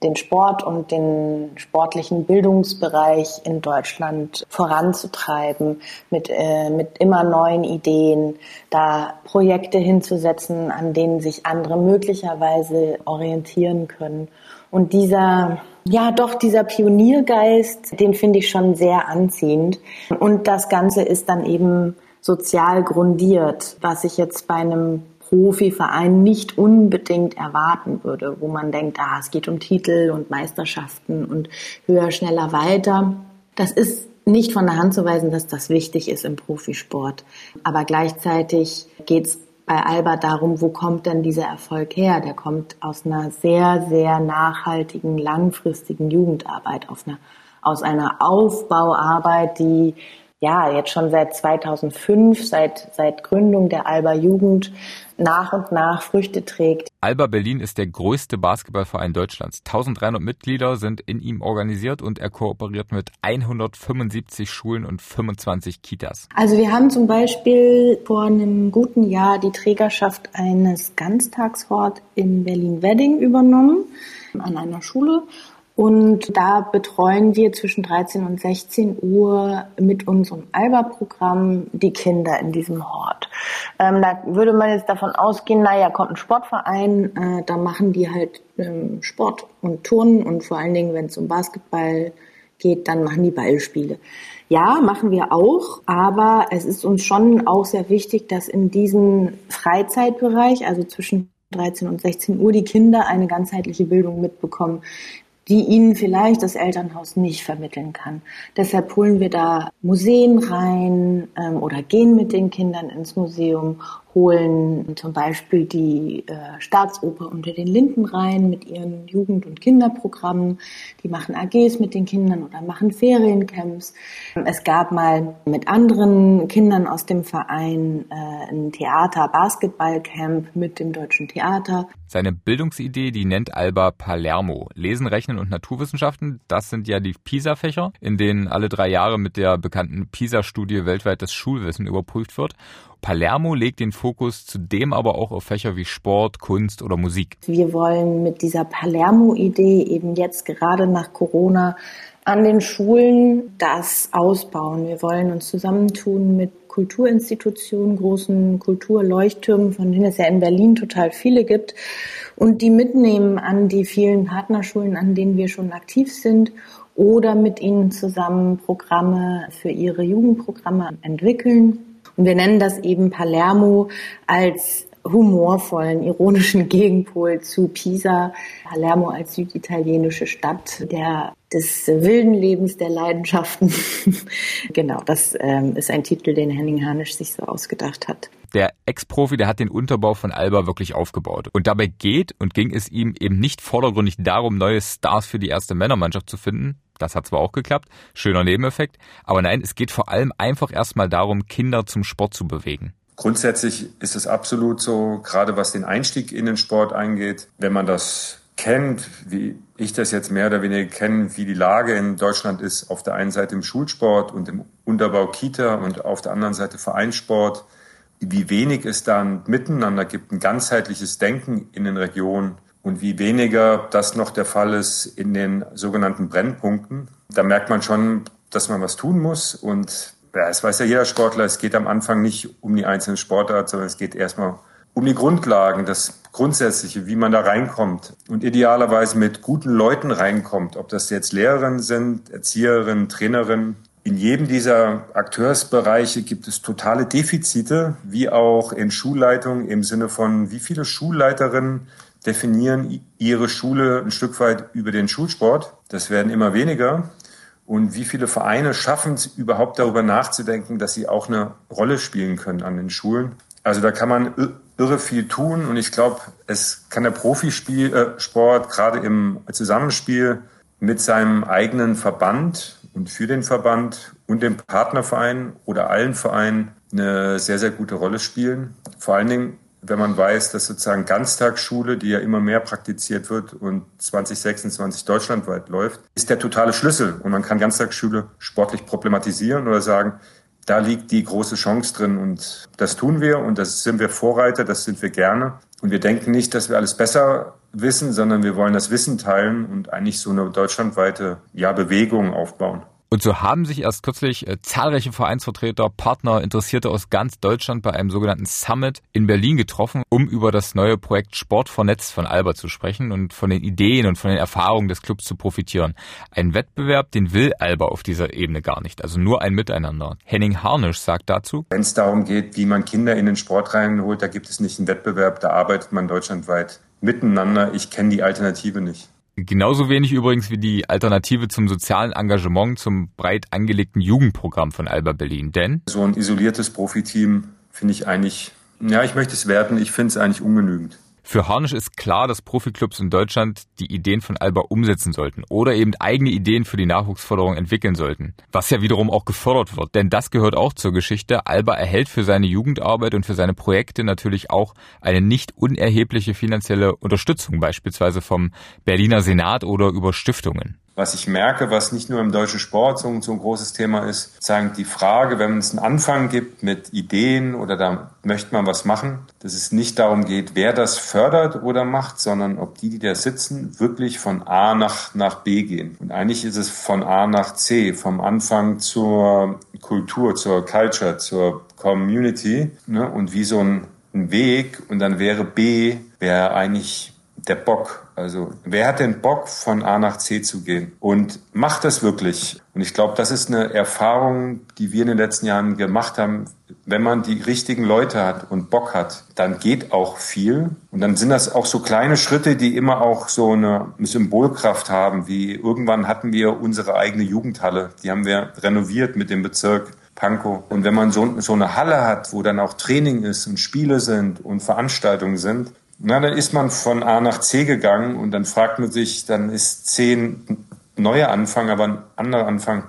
den Sport und den sportlichen Bildungsbereich in Deutschland voranzutreiben, mit, äh, mit immer neuen Ideen, da Projekte hinzusetzen, an denen sich andere möglicherweise orientieren können. Und dieser ja, doch, dieser Pioniergeist, den finde ich schon sehr anziehend. Und das Ganze ist dann eben sozial grundiert, was ich jetzt bei einem Profiverein nicht unbedingt erwarten würde, wo man denkt, ah, es geht um Titel und Meisterschaften und höher, schneller, weiter. Das ist nicht von der Hand zu weisen, dass das wichtig ist im Profisport. Aber gleichzeitig geht es bei Alba darum, wo kommt denn dieser Erfolg her? Der kommt aus einer sehr, sehr nachhaltigen, langfristigen Jugendarbeit, aus einer, aus einer Aufbauarbeit, die ja jetzt schon seit 2005, seit, seit Gründung der Alba Jugend nach und nach Früchte trägt. Alba Berlin ist der größte Basketballverein Deutschlands. 1300 Mitglieder sind in ihm organisiert und er kooperiert mit 175 Schulen und 25 Kitas. Also wir haben zum Beispiel vor einem guten Jahr die Trägerschaft eines Ganztagshort in Berlin-Wedding übernommen an einer Schule und da betreuen wir zwischen 13 und 16 Uhr mit unserem Alba-Programm die Kinder in diesem Hort. Ähm, da würde man jetzt davon ausgehen, naja, kommt ein Sportverein, äh, da machen die halt ähm, Sport und Turnen und vor allen Dingen, wenn es um Basketball geht, dann machen die Ballspiele. Ja, machen wir auch, aber es ist uns schon auch sehr wichtig, dass in diesem Freizeitbereich, also zwischen 13 und 16 Uhr, die Kinder eine ganzheitliche Bildung mitbekommen die ihnen vielleicht das Elternhaus nicht vermitteln kann. Deshalb holen wir da Museen rein ähm, oder gehen mit den Kindern ins Museum holen zum Beispiel die äh, Staatsoper unter den Linden rein mit ihren Jugend- und Kinderprogrammen. Die machen AGs mit den Kindern oder machen Feriencamps. Es gab mal mit anderen Kindern aus dem Verein äh, ein Theater-Basketballcamp mit dem Deutschen Theater. Seine Bildungsidee, die nennt Alba Palermo. Lesen, Rechnen und Naturwissenschaften, das sind ja die PISA-Fächer, in denen alle drei Jahre mit der bekannten PISA-Studie weltweit das Schulwissen überprüft wird. Palermo legt den Fokus zudem aber auch auf Fächer wie Sport, Kunst oder Musik. Wir wollen mit dieser Palermo-Idee eben jetzt gerade nach Corona an den Schulen das ausbauen. Wir wollen uns zusammentun mit Kulturinstitutionen, großen Kulturleuchttürmen, von denen es ja in Berlin total viele gibt, und die mitnehmen an die vielen Partnerschulen, an denen wir schon aktiv sind, oder mit ihnen zusammen Programme für ihre Jugendprogramme entwickeln und wir nennen das eben Palermo als humorvollen, ironischen Gegenpol zu Pisa. Palermo als süditalienische Stadt der, des wilden Lebens, der Leidenschaften. genau, das ähm, ist ein Titel, den Henning Harnisch sich so ausgedacht hat. Der Ex-Profi, der hat den Unterbau von Alba wirklich aufgebaut. Und dabei geht und ging es ihm eben nicht vordergründig darum, neue Stars für die erste Männermannschaft zu finden, das hat zwar auch geklappt, schöner Nebeneffekt, aber nein, es geht vor allem einfach erstmal darum, Kinder zum Sport zu bewegen. Grundsätzlich ist es absolut so, gerade was den Einstieg in den Sport angeht, wenn man das kennt, wie ich das jetzt mehr oder weniger kenne, wie die Lage in Deutschland ist, auf der einen Seite im Schulsport und im Unterbau Kita und auf der anderen Seite Vereinssport, wie wenig es dann miteinander gibt, ein ganzheitliches Denken in den Regionen, und wie weniger das noch der Fall ist in den sogenannten Brennpunkten. Da merkt man schon, dass man was tun muss. Und ja, es weiß ja jeder Sportler, es geht am Anfang nicht um die einzelne Sportart, sondern es geht erstmal um die Grundlagen, das Grundsätzliche, wie man da reinkommt und idealerweise mit guten Leuten reinkommt, ob das jetzt Lehrerinnen sind, Erzieherinnen, Trainerinnen. In jedem dieser Akteursbereiche gibt es totale Defizite, wie auch in Schulleitungen im Sinne von, wie viele Schulleiterinnen definieren ihre Schule ein Stück weit über den Schulsport. Das werden immer weniger. Und wie viele Vereine schaffen es überhaupt darüber nachzudenken, dass sie auch eine Rolle spielen können an den Schulen? Also da kann man irre viel tun und ich glaube, es kann der Profisport äh, gerade im Zusammenspiel mit seinem eigenen Verband und für den Verband und dem Partnerverein oder allen Vereinen eine sehr, sehr gute Rolle spielen. Vor allen Dingen wenn man weiß, dass sozusagen Ganztagsschule, die ja immer mehr praktiziert wird und 2026 deutschlandweit läuft, ist der totale Schlüssel. Und man kann Ganztagsschule sportlich problematisieren oder sagen, da liegt die große Chance drin und das tun wir und das sind wir Vorreiter, das sind wir gerne. Und wir denken nicht, dass wir alles besser wissen, sondern wir wollen das Wissen teilen und eigentlich so eine deutschlandweite ja, Bewegung aufbauen. Und so haben sich erst kürzlich äh, zahlreiche Vereinsvertreter, Partner, Interessierte aus ganz Deutschland bei einem sogenannten Summit in Berlin getroffen, um über das neue Projekt Sport vernetzt von Alba zu sprechen und von den Ideen und von den Erfahrungen des Clubs zu profitieren. Ein Wettbewerb, den will Alba auf dieser Ebene gar nicht, also nur ein Miteinander. Henning Harnisch sagt dazu, wenn es darum geht, wie man Kinder in den Sport reinholt, da gibt es nicht einen Wettbewerb, da arbeitet man deutschlandweit miteinander. Ich kenne die Alternative nicht. Genauso wenig übrigens wie die Alternative zum sozialen Engagement zum breit angelegten Jugendprogramm von Alba Berlin. Denn so ein isoliertes Profiteam finde ich eigentlich, ja, ich möchte es werten, ich finde es eigentlich ungenügend. Für Harnisch ist klar, dass Profiklubs in Deutschland die Ideen von Alba umsetzen sollten oder eben eigene Ideen für die Nachwuchsförderung entwickeln sollten. Was ja wiederum auch gefördert wird, denn das gehört auch zur Geschichte. Alba erhält für seine Jugendarbeit und für seine Projekte natürlich auch eine nicht unerhebliche finanzielle Unterstützung, beispielsweise vom Berliner Senat oder über Stiftungen was ich merke, was nicht nur im deutschen Sport so, ein großes Thema ist, sagen die Frage, wenn es einen Anfang gibt mit Ideen oder da möchte man was machen, dass es nicht darum geht, wer das fördert oder macht, sondern ob die, die da sitzen, wirklich von A nach, nach B gehen. Und eigentlich ist es von A nach C, vom Anfang zur Kultur, zur Culture, zur Community ne? und wie so ein, ein Weg und dann wäre B, wäre eigentlich der Bock. Also wer hat den Bock, von A nach C zu gehen und macht das wirklich? Und ich glaube, das ist eine Erfahrung, die wir in den letzten Jahren gemacht haben. Wenn man die richtigen Leute hat und Bock hat, dann geht auch viel. Und dann sind das auch so kleine Schritte, die immer auch so eine Symbolkraft haben, wie irgendwann hatten wir unsere eigene Jugendhalle. Die haben wir renoviert mit dem Bezirk Pankow. Und wenn man so, so eine Halle hat, wo dann auch Training ist und Spiele sind und Veranstaltungen sind, na, dann ist man von A nach C gegangen und dann fragt man sich, dann ist C ein neuer Anfang, aber ein anderer Anfang.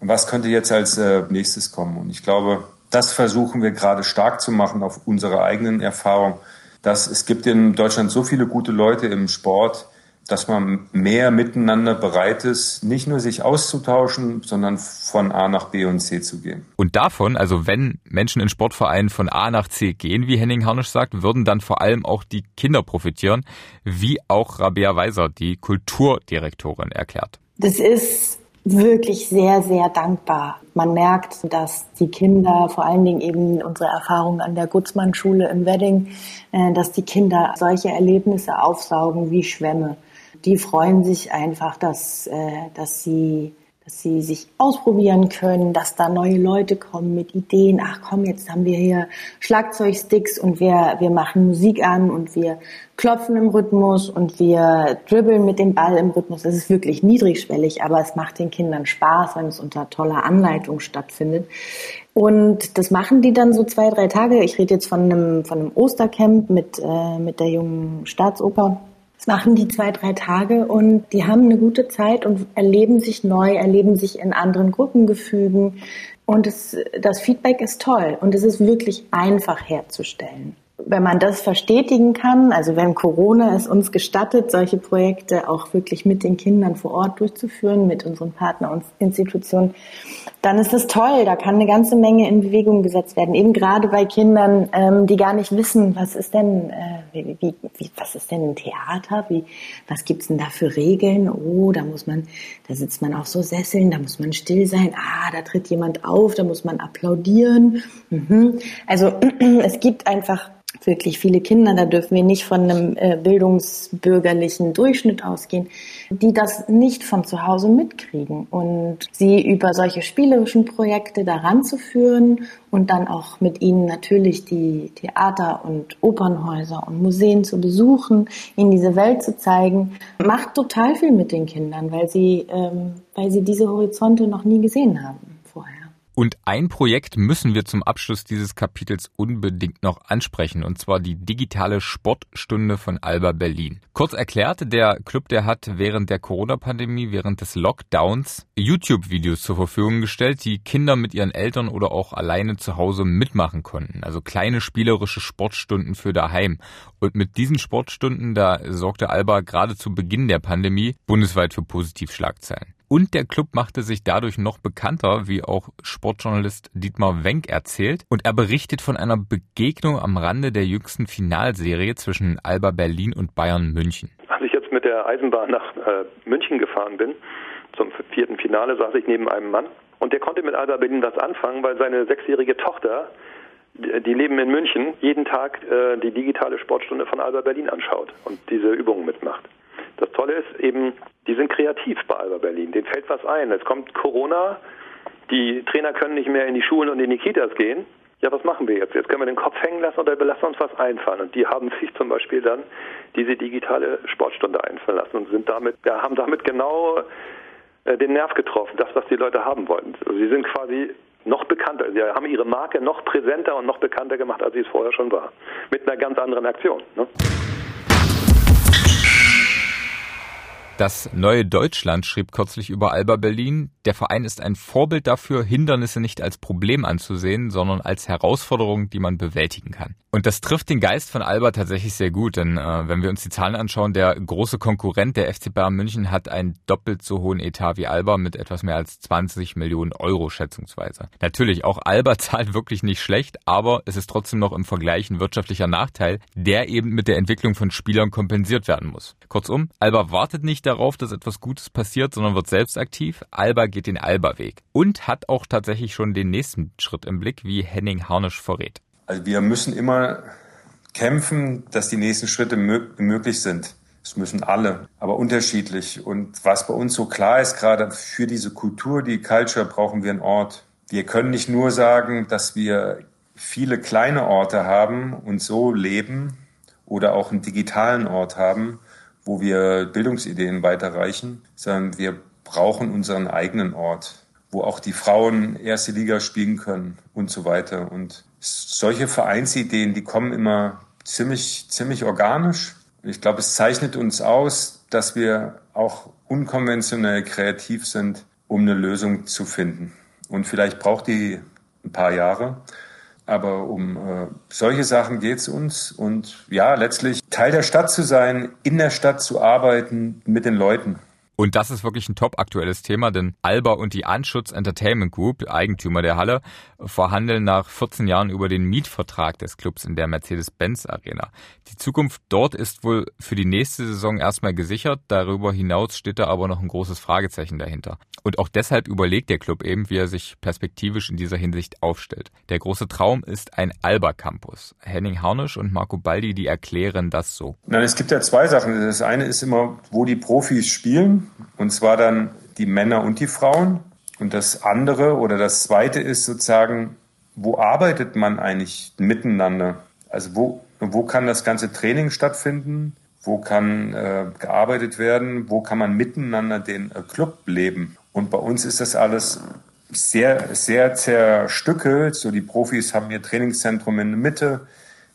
Was könnte jetzt als äh, nächstes kommen? Und ich glaube, das versuchen wir gerade stark zu machen auf unserer eigenen Erfahrung, dass es gibt in Deutschland so viele gute Leute im Sport, dass man mehr miteinander bereit ist, nicht nur sich auszutauschen, sondern von A nach B und C zu gehen. Und davon, also wenn Menschen in Sportvereinen von A nach C gehen, wie Henning Harnisch sagt, würden dann vor allem auch die Kinder profitieren, wie auch Rabea Weiser, die Kulturdirektorin, erklärt. Das ist wirklich sehr, sehr dankbar. Man merkt, dass die Kinder, vor allen Dingen eben unsere Erfahrung an der Gutzmann-Schule im Wedding, äh, dass die Kinder solche Erlebnisse aufsaugen wie Schwämme die freuen sich einfach, dass, äh, dass sie dass sie sich ausprobieren können, dass da neue Leute kommen mit Ideen. Ach komm, jetzt haben wir hier Schlagzeugsticks und wir, wir machen Musik an und wir klopfen im Rhythmus und wir dribbeln mit dem Ball im Rhythmus. Es ist wirklich niedrigschwellig, aber es macht den Kindern Spaß, wenn es unter toller Anleitung stattfindet. Und das machen die dann so zwei, drei Tage. Ich rede jetzt von einem, von einem Ostercamp mit, äh, mit der jungen Staatsoper das machen die zwei, drei Tage und die haben eine gute Zeit und erleben sich neu, erleben sich in anderen Gruppengefügen. Und es, das Feedback ist toll und es ist wirklich einfach herzustellen wenn man das verstetigen kann, also wenn Corona es uns gestattet, solche Projekte auch wirklich mit den Kindern vor Ort durchzuführen, mit unseren Partnerinstitutionen, dann ist das toll. Da kann eine ganze Menge in Bewegung gesetzt werden. Eben gerade bei Kindern, ähm, die gar nicht wissen, was ist denn, äh, wie, wie, wie, was ist denn ein Theater? Wie, was gibt's denn da für Regeln? Oh, da muss man, da sitzt man auf so Sesseln, da muss man still sein. Ah, da tritt jemand auf, da muss man applaudieren. Mhm. Also es gibt einfach wirklich viele Kinder, da dürfen wir nicht von einem äh, bildungsbürgerlichen Durchschnitt ausgehen, die das nicht von zu Hause mitkriegen und sie über solche spielerischen Projekte daran zu führen und dann auch mit ihnen natürlich die Theater und Opernhäuser und Museen zu besuchen, ihnen diese Welt zu zeigen, macht total viel mit den Kindern, weil sie, ähm, weil sie diese Horizonte noch nie gesehen haben. Und ein Projekt müssen wir zum Abschluss dieses Kapitels unbedingt noch ansprechen, und zwar die digitale Sportstunde von Alba Berlin. Kurz erklärt, der Club, der hat während der Corona-Pandemie, während des Lockdowns YouTube-Videos zur Verfügung gestellt, die Kinder mit ihren Eltern oder auch alleine zu Hause mitmachen konnten. Also kleine spielerische Sportstunden für daheim. Und mit diesen Sportstunden, da sorgte Alba gerade zu Beginn der Pandemie bundesweit für Positivschlagzeilen. Und der Club machte sich dadurch noch bekannter, wie auch Sportjournalist Dietmar Wenk erzählt. Und er berichtet von einer Begegnung am Rande der jüngsten Finalserie zwischen Alba Berlin und Bayern München. Als ich jetzt mit der Eisenbahn nach äh, München gefahren bin, zum vierten Finale, saß ich neben einem Mann. Und der konnte mit Alba Berlin was anfangen, weil seine sechsjährige Tochter die leben in München, jeden Tag äh, die digitale Sportstunde von Alba Berlin anschaut und diese Übungen mitmacht. Das Tolle ist eben, die sind kreativ bei Alba Berlin. Denen fällt was ein. Es kommt Corona, die Trainer können nicht mehr in die Schulen und in die Kitas gehen. Ja, was machen wir jetzt? Jetzt können wir den Kopf hängen lassen oder wir lassen uns was einfallen. Und die haben sich zum Beispiel dann diese digitale Sportstunde einfallen lassen und sind damit, ja, haben damit genau äh, den Nerv getroffen, das, was die Leute haben wollten. Also sie sind quasi noch bekannter. Sie haben ihre Marke noch präsenter und noch bekannter gemacht, als sie es vorher schon war. Mit einer ganz anderen Aktion. Ne? Das neue Deutschland schrieb kürzlich über Alba Berlin, der Verein ist ein Vorbild dafür, Hindernisse nicht als Problem anzusehen, sondern als Herausforderung, die man bewältigen kann. Und das trifft den Geist von Alba tatsächlich sehr gut, denn äh, wenn wir uns die Zahlen anschauen, der große Konkurrent der FC Bayern München hat einen doppelt so hohen Etat wie Alba mit etwas mehr als 20 Millionen Euro schätzungsweise. Natürlich, auch Alba zahlt wirklich nicht schlecht, aber es ist trotzdem noch im Vergleich ein wirtschaftlicher Nachteil, der eben mit der Entwicklung von Spielern kompensiert werden muss. Kurzum, Alba wartet nicht darauf, dass etwas Gutes passiert, sondern wird selbst aktiv. Alba geht den Alba-Weg und hat auch tatsächlich schon den nächsten Schritt im Blick, wie Henning Harnisch verrät. Also wir müssen immer kämpfen, dass die nächsten Schritte möglich sind. Es müssen alle, aber unterschiedlich. Und was bei uns so klar ist, gerade für diese Kultur, die Culture, brauchen wir einen Ort. Wir können nicht nur sagen, dass wir viele kleine Orte haben und so leben oder auch einen digitalen Ort haben, wo wir Bildungsideen weiterreichen, sondern wir brauchen unseren eigenen Ort, wo auch die Frauen erste Liga spielen können und so weiter. Und solche Vereinsideen, die kommen immer ziemlich, ziemlich organisch. Ich glaube, es zeichnet uns aus, dass wir auch unkonventionell kreativ sind, um eine Lösung zu finden. Und vielleicht braucht die ein paar Jahre. Aber um äh, solche Sachen geht es uns. Und ja, letztlich Teil der Stadt zu sein, in der Stadt zu arbeiten, mit den Leuten. Und das ist wirklich ein top aktuelles Thema, denn Alba und die Anschutz Entertainment Group, Eigentümer der Halle, verhandeln nach 14 Jahren über den Mietvertrag des Clubs in der Mercedes-Benz Arena. Die Zukunft dort ist wohl für die nächste Saison erstmal gesichert, darüber hinaus steht da aber noch ein großes Fragezeichen dahinter. Und auch deshalb überlegt der Club eben, wie er sich perspektivisch in dieser Hinsicht aufstellt. Der große Traum ist ein Alba Campus. Henning Harnisch und Marco Baldi, die erklären das so. Nein, es gibt ja zwei Sachen. Das eine ist immer, wo die Profis spielen und zwar dann die Männer und die Frauen. Und das andere oder das zweite ist sozusagen, wo arbeitet man eigentlich miteinander? Also wo, wo kann das ganze Training stattfinden? Wo kann äh, gearbeitet werden? Wo kann man miteinander den äh, Club leben? Und bei uns ist das alles sehr, sehr zerstückelt. So die Profis haben ihr Trainingszentrum in der Mitte.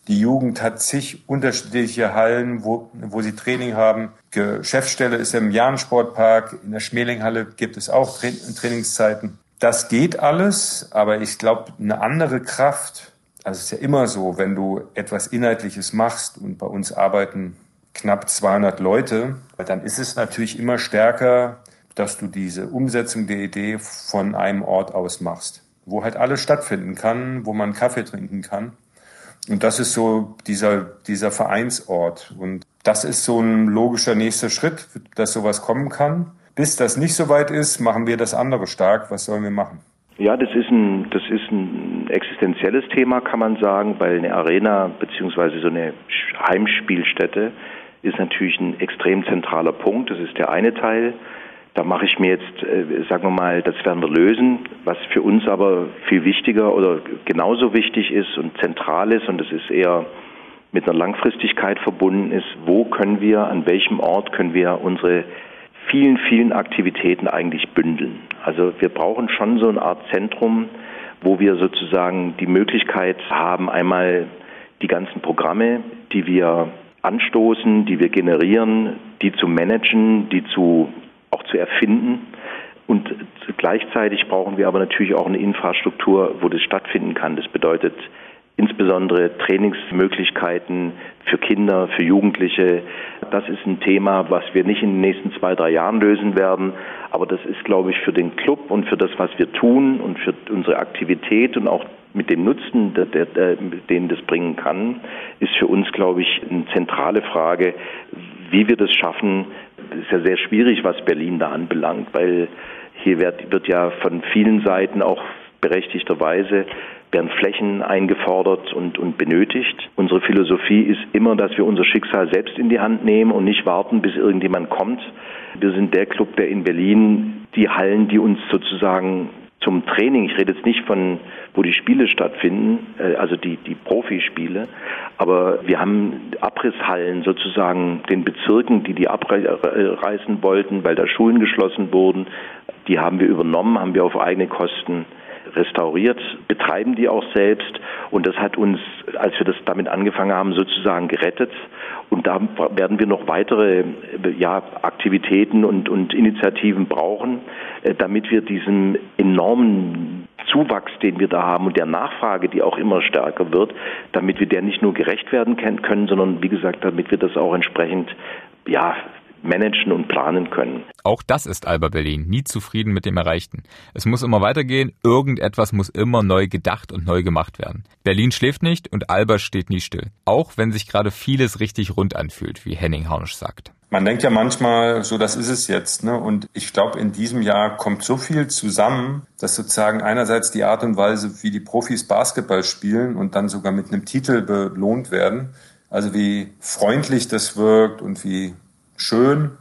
Die Jugend hat zig unterschiedliche Hallen, wo, wo sie Training haben. Geschäftsstelle ist im Jahrensportpark. In der Schmelinghalle gibt es auch Tra Trainingszeiten. Das geht alles, aber ich glaube, eine andere Kraft, also es ist ja immer so, wenn du etwas Inhaltliches machst und bei uns arbeiten knapp 200 Leute, dann ist es natürlich immer stärker, dass du diese Umsetzung der Idee von einem Ort aus machst, wo halt alles stattfinden kann, wo man Kaffee trinken kann. Und das ist so dieser, dieser Vereinsort. Und das ist so ein logischer nächster Schritt, dass sowas kommen kann. Bis das nicht so weit ist, machen wir das andere stark. Was sollen wir machen? Ja, das ist ein, das ist ein existenzielles Thema, kann man sagen, weil eine Arena beziehungsweise so eine Heimspielstätte ist natürlich ein extrem zentraler Punkt. Das ist der eine Teil. Da mache ich mir jetzt, äh, sagen wir mal, das werden wir lösen. Was für uns aber viel wichtiger oder genauso wichtig ist und zentral ist, und das ist eher mit einer Langfristigkeit verbunden ist, wo können wir, an welchem Ort können wir unsere vielen, vielen Aktivitäten eigentlich bündeln. Also wir brauchen schon so eine Art Zentrum, wo wir sozusagen die Möglichkeit haben, einmal die ganzen Programme, die wir anstoßen, die wir generieren, die zu managen, die zu auch zu erfinden. Und gleichzeitig brauchen wir aber natürlich auch eine Infrastruktur, wo das stattfinden kann. Das bedeutet insbesondere Trainingsmöglichkeiten für Kinder, für Jugendliche. Das ist ein Thema, was wir nicht in den nächsten zwei, drei Jahren lösen werden. Aber das ist, glaube ich, für den Club und für das, was wir tun und für unsere Aktivität und auch mit dem Nutzen, der, der, den das bringen kann, ist für uns, glaube ich, eine zentrale Frage, wie wir das schaffen, ist ja sehr schwierig, was Berlin da anbelangt, weil hier wird, wird ja von vielen Seiten auch berechtigterweise werden Flächen eingefordert und, und benötigt. Unsere Philosophie ist immer, dass wir unser Schicksal selbst in die Hand nehmen und nicht warten, bis irgendjemand kommt. Wir sind der Club, der in Berlin die Hallen, die uns sozusagen zum Training, ich rede jetzt nicht von, wo die Spiele stattfinden, äh, also die, die Profispiele, aber wir haben Abrisshallen sozusagen den Bezirken, die die abreißen wollten, weil da Schulen geschlossen wurden, die haben wir übernommen, haben wir auf eigene Kosten restauriert, betreiben die auch selbst. Und das hat uns, als wir das damit angefangen haben, sozusagen gerettet. Und da werden wir noch weitere ja, Aktivitäten und, und Initiativen brauchen, damit wir diesem enormen Zuwachs, den wir da haben und der Nachfrage, die auch immer stärker wird, damit wir der nicht nur gerecht werden können, sondern wie gesagt, damit wir das auch entsprechend ja, managen und planen können. Auch das ist Alba Berlin, nie zufrieden mit dem Erreichten. Es muss immer weitergehen, irgendetwas muss immer neu gedacht und neu gemacht werden. Berlin schläft nicht und Alba steht nie still. Auch wenn sich gerade vieles richtig rund anfühlt, wie Henning Harnisch sagt. Man denkt ja manchmal, so das ist es jetzt. Ne? Und ich glaube, in diesem Jahr kommt so viel zusammen, dass sozusagen einerseits die Art und Weise, wie die Profis Basketball spielen und dann sogar mit einem Titel belohnt werden, also wie freundlich das wirkt und wie schön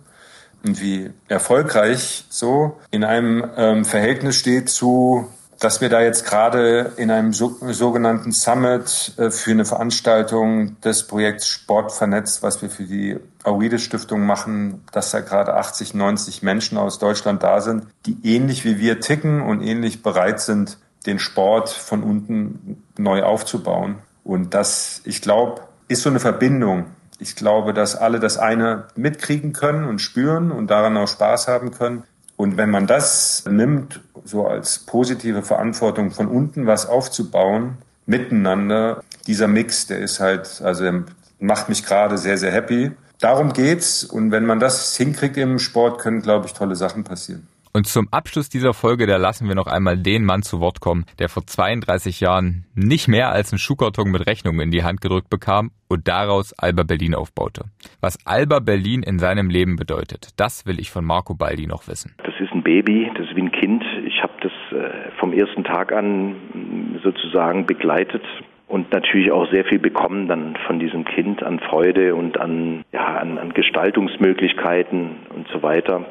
und wie erfolgreich so in einem ähm, Verhältnis steht zu, dass wir da jetzt gerade in einem so, sogenannten Summit äh, für eine Veranstaltung des Projekts Sport vernetzt, was wir für die Aurides Stiftung machen, dass da gerade 80, 90 Menschen aus Deutschland da sind, die ähnlich wie wir ticken und ähnlich bereit sind, den Sport von unten neu aufzubauen. Und das, ich glaube, ist so eine Verbindung ich glaube, dass alle das eine mitkriegen können und spüren und daran auch Spaß haben können. Und wenn man das nimmt, so als positive Verantwortung von unten was aufzubauen, miteinander, dieser Mix, der ist halt, also macht mich gerade sehr, sehr happy. Darum geht's. Und wenn man das hinkriegt im Sport, können, glaube ich, tolle Sachen passieren. Und zum Abschluss dieser Folge, da lassen wir noch einmal den Mann zu Wort kommen, der vor 32 Jahren nicht mehr als einen Schuhkarton mit Rechnungen in die Hand gedrückt bekam und daraus Alba Berlin aufbaute. Was Alba Berlin in seinem Leben bedeutet, das will ich von Marco Baldi noch wissen. Das ist ein Baby, das ist wie ein Kind. Ich habe das äh, vom ersten Tag an sozusagen begleitet und natürlich auch sehr viel bekommen dann von diesem Kind an Freude und an, ja, an, an Gestaltungsmöglichkeiten und so weiter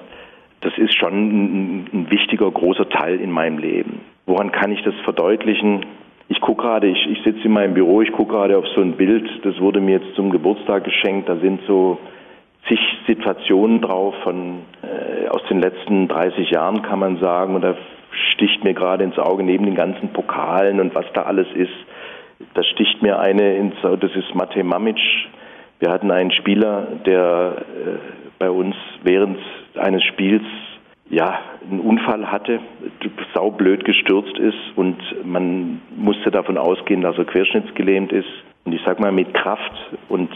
das ist schon ein, wichtiger, großer Teil in meinem Leben. Woran kann ich das verdeutlichen? Ich gucke gerade, ich, ich sitze in meinem Büro, ich gucke gerade auf so ein Bild, das wurde mir jetzt zum Geburtstag geschenkt. Da sind so zig Situationen drauf von äh, aus den letzten 30 Jahren, kann man sagen. Und da sticht mir gerade ins Auge neben den ganzen Pokalen und was da alles ist. Da sticht mir eine ins Auge, das ist Matej Mamic. Wir hatten einen Spieler, der äh, bei uns während eines Spiels ja, einen Unfall hatte, saublöd gestürzt ist und man musste davon ausgehen, dass er querschnittsgelähmt ist. Und ich sag mal, mit Kraft und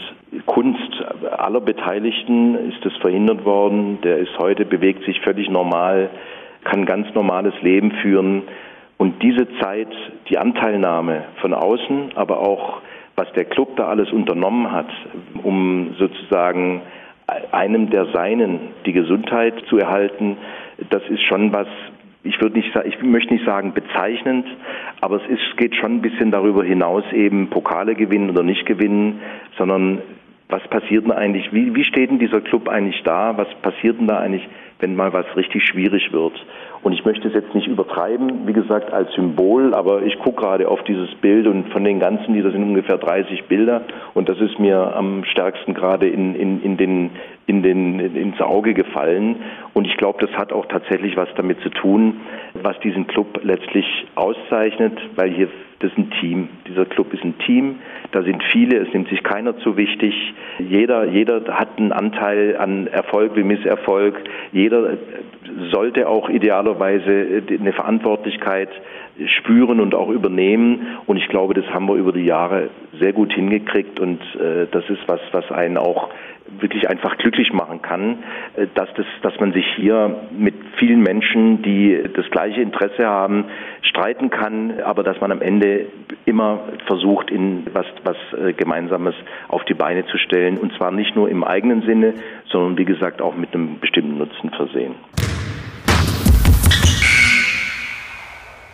Kunst aller Beteiligten ist das verhindert worden. Der ist heute, bewegt sich völlig normal, kann ganz normales Leben führen. Und diese Zeit, die Anteilnahme von außen, aber auch was der Club da alles unternommen hat, um sozusagen einem der Seinen die Gesundheit zu erhalten, das ist schon was, ich würde nicht ich möchte nicht sagen bezeichnend, aber es ist, geht schon ein bisschen darüber hinaus eben Pokale gewinnen oder nicht gewinnen, sondern was passiert denn eigentlich, wie, wie steht denn dieser Club eigentlich da, was passiert denn da eigentlich, wenn mal was richtig schwierig wird. Und ich möchte es jetzt nicht übertreiben, wie gesagt, als Symbol, aber ich gucke gerade auf dieses Bild und von den ganzen, die, das sind ungefähr 30 Bilder und das ist mir am stärksten gerade in, in, in den, in den, ins Auge gefallen. Und ich glaube, das hat auch tatsächlich was damit zu tun, was diesen Club letztlich auszeichnet, weil hier das ist ein Team. Dieser Club ist ein Team. Da sind viele. Es nimmt sich keiner zu wichtig. Jeder, jeder hat einen Anteil an Erfolg wie Misserfolg. Jeder sollte auch idealerweise eine Verantwortlichkeit spüren und auch übernehmen. Und ich glaube, das haben wir über die Jahre sehr gut hingekriegt. Und äh, das ist was, was einen auch wirklich einfach glücklich machen kann, äh, dass, das, dass man sich hier mit vielen Menschen, die das gleiche Interesse haben, streiten kann, aber dass man am Ende immer versucht, in was, was äh, Gemeinsames auf die Beine zu stellen. Und zwar nicht nur im eigenen Sinne, sondern wie gesagt auch mit einem bestimmten Nutzen versehen.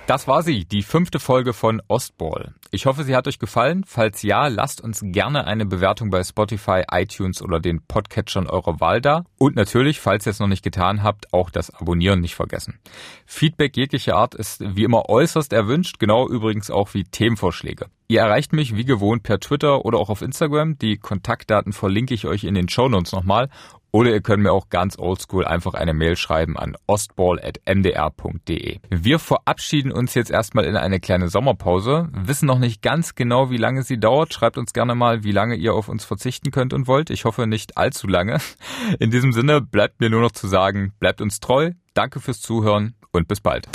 Das war sie, die fünfte Folge von Ostball. Ich hoffe, sie hat euch gefallen. Falls ja, lasst uns gerne eine Bewertung bei Spotify, iTunes oder den Podcatchern eurer Wahl da. Und natürlich, falls ihr es noch nicht getan habt, auch das Abonnieren nicht vergessen. Feedback jeglicher Art ist wie immer äußerst erwünscht, genau übrigens auch wie Themenvorschläge. Ihr erreicht mich wie gewohnt per Twitter oder auch auf Instagram. Die Kontaktdaten verlinke ich euch in den Shownotes nochmal Oder ihr könnt mir auch ganz oldschool einfach eine Mail schreiben an ostball.mdr.de. Wir verabschieden uns jetzt erstmal in eine kleine Sommerpause, wissen noch nicht ganz genau, wie lange sie dauert. Schreibt uns gerne mal, wie lange ihr auf uns verzichten könnt und wollt. Ich hoffe nicht allzu lange. In diesem Sinne bleibt mir nur noch zu sagen, bleibt uns treu, danke fürs Zuhören und bis bald.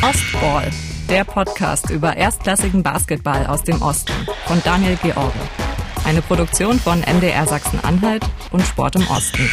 Ostball, der Podcast über erstklassigen Basketball aus dem Osten von Daniel George. Eine Produktion von MDR Sachsen-Anhalt und Sport im Osten.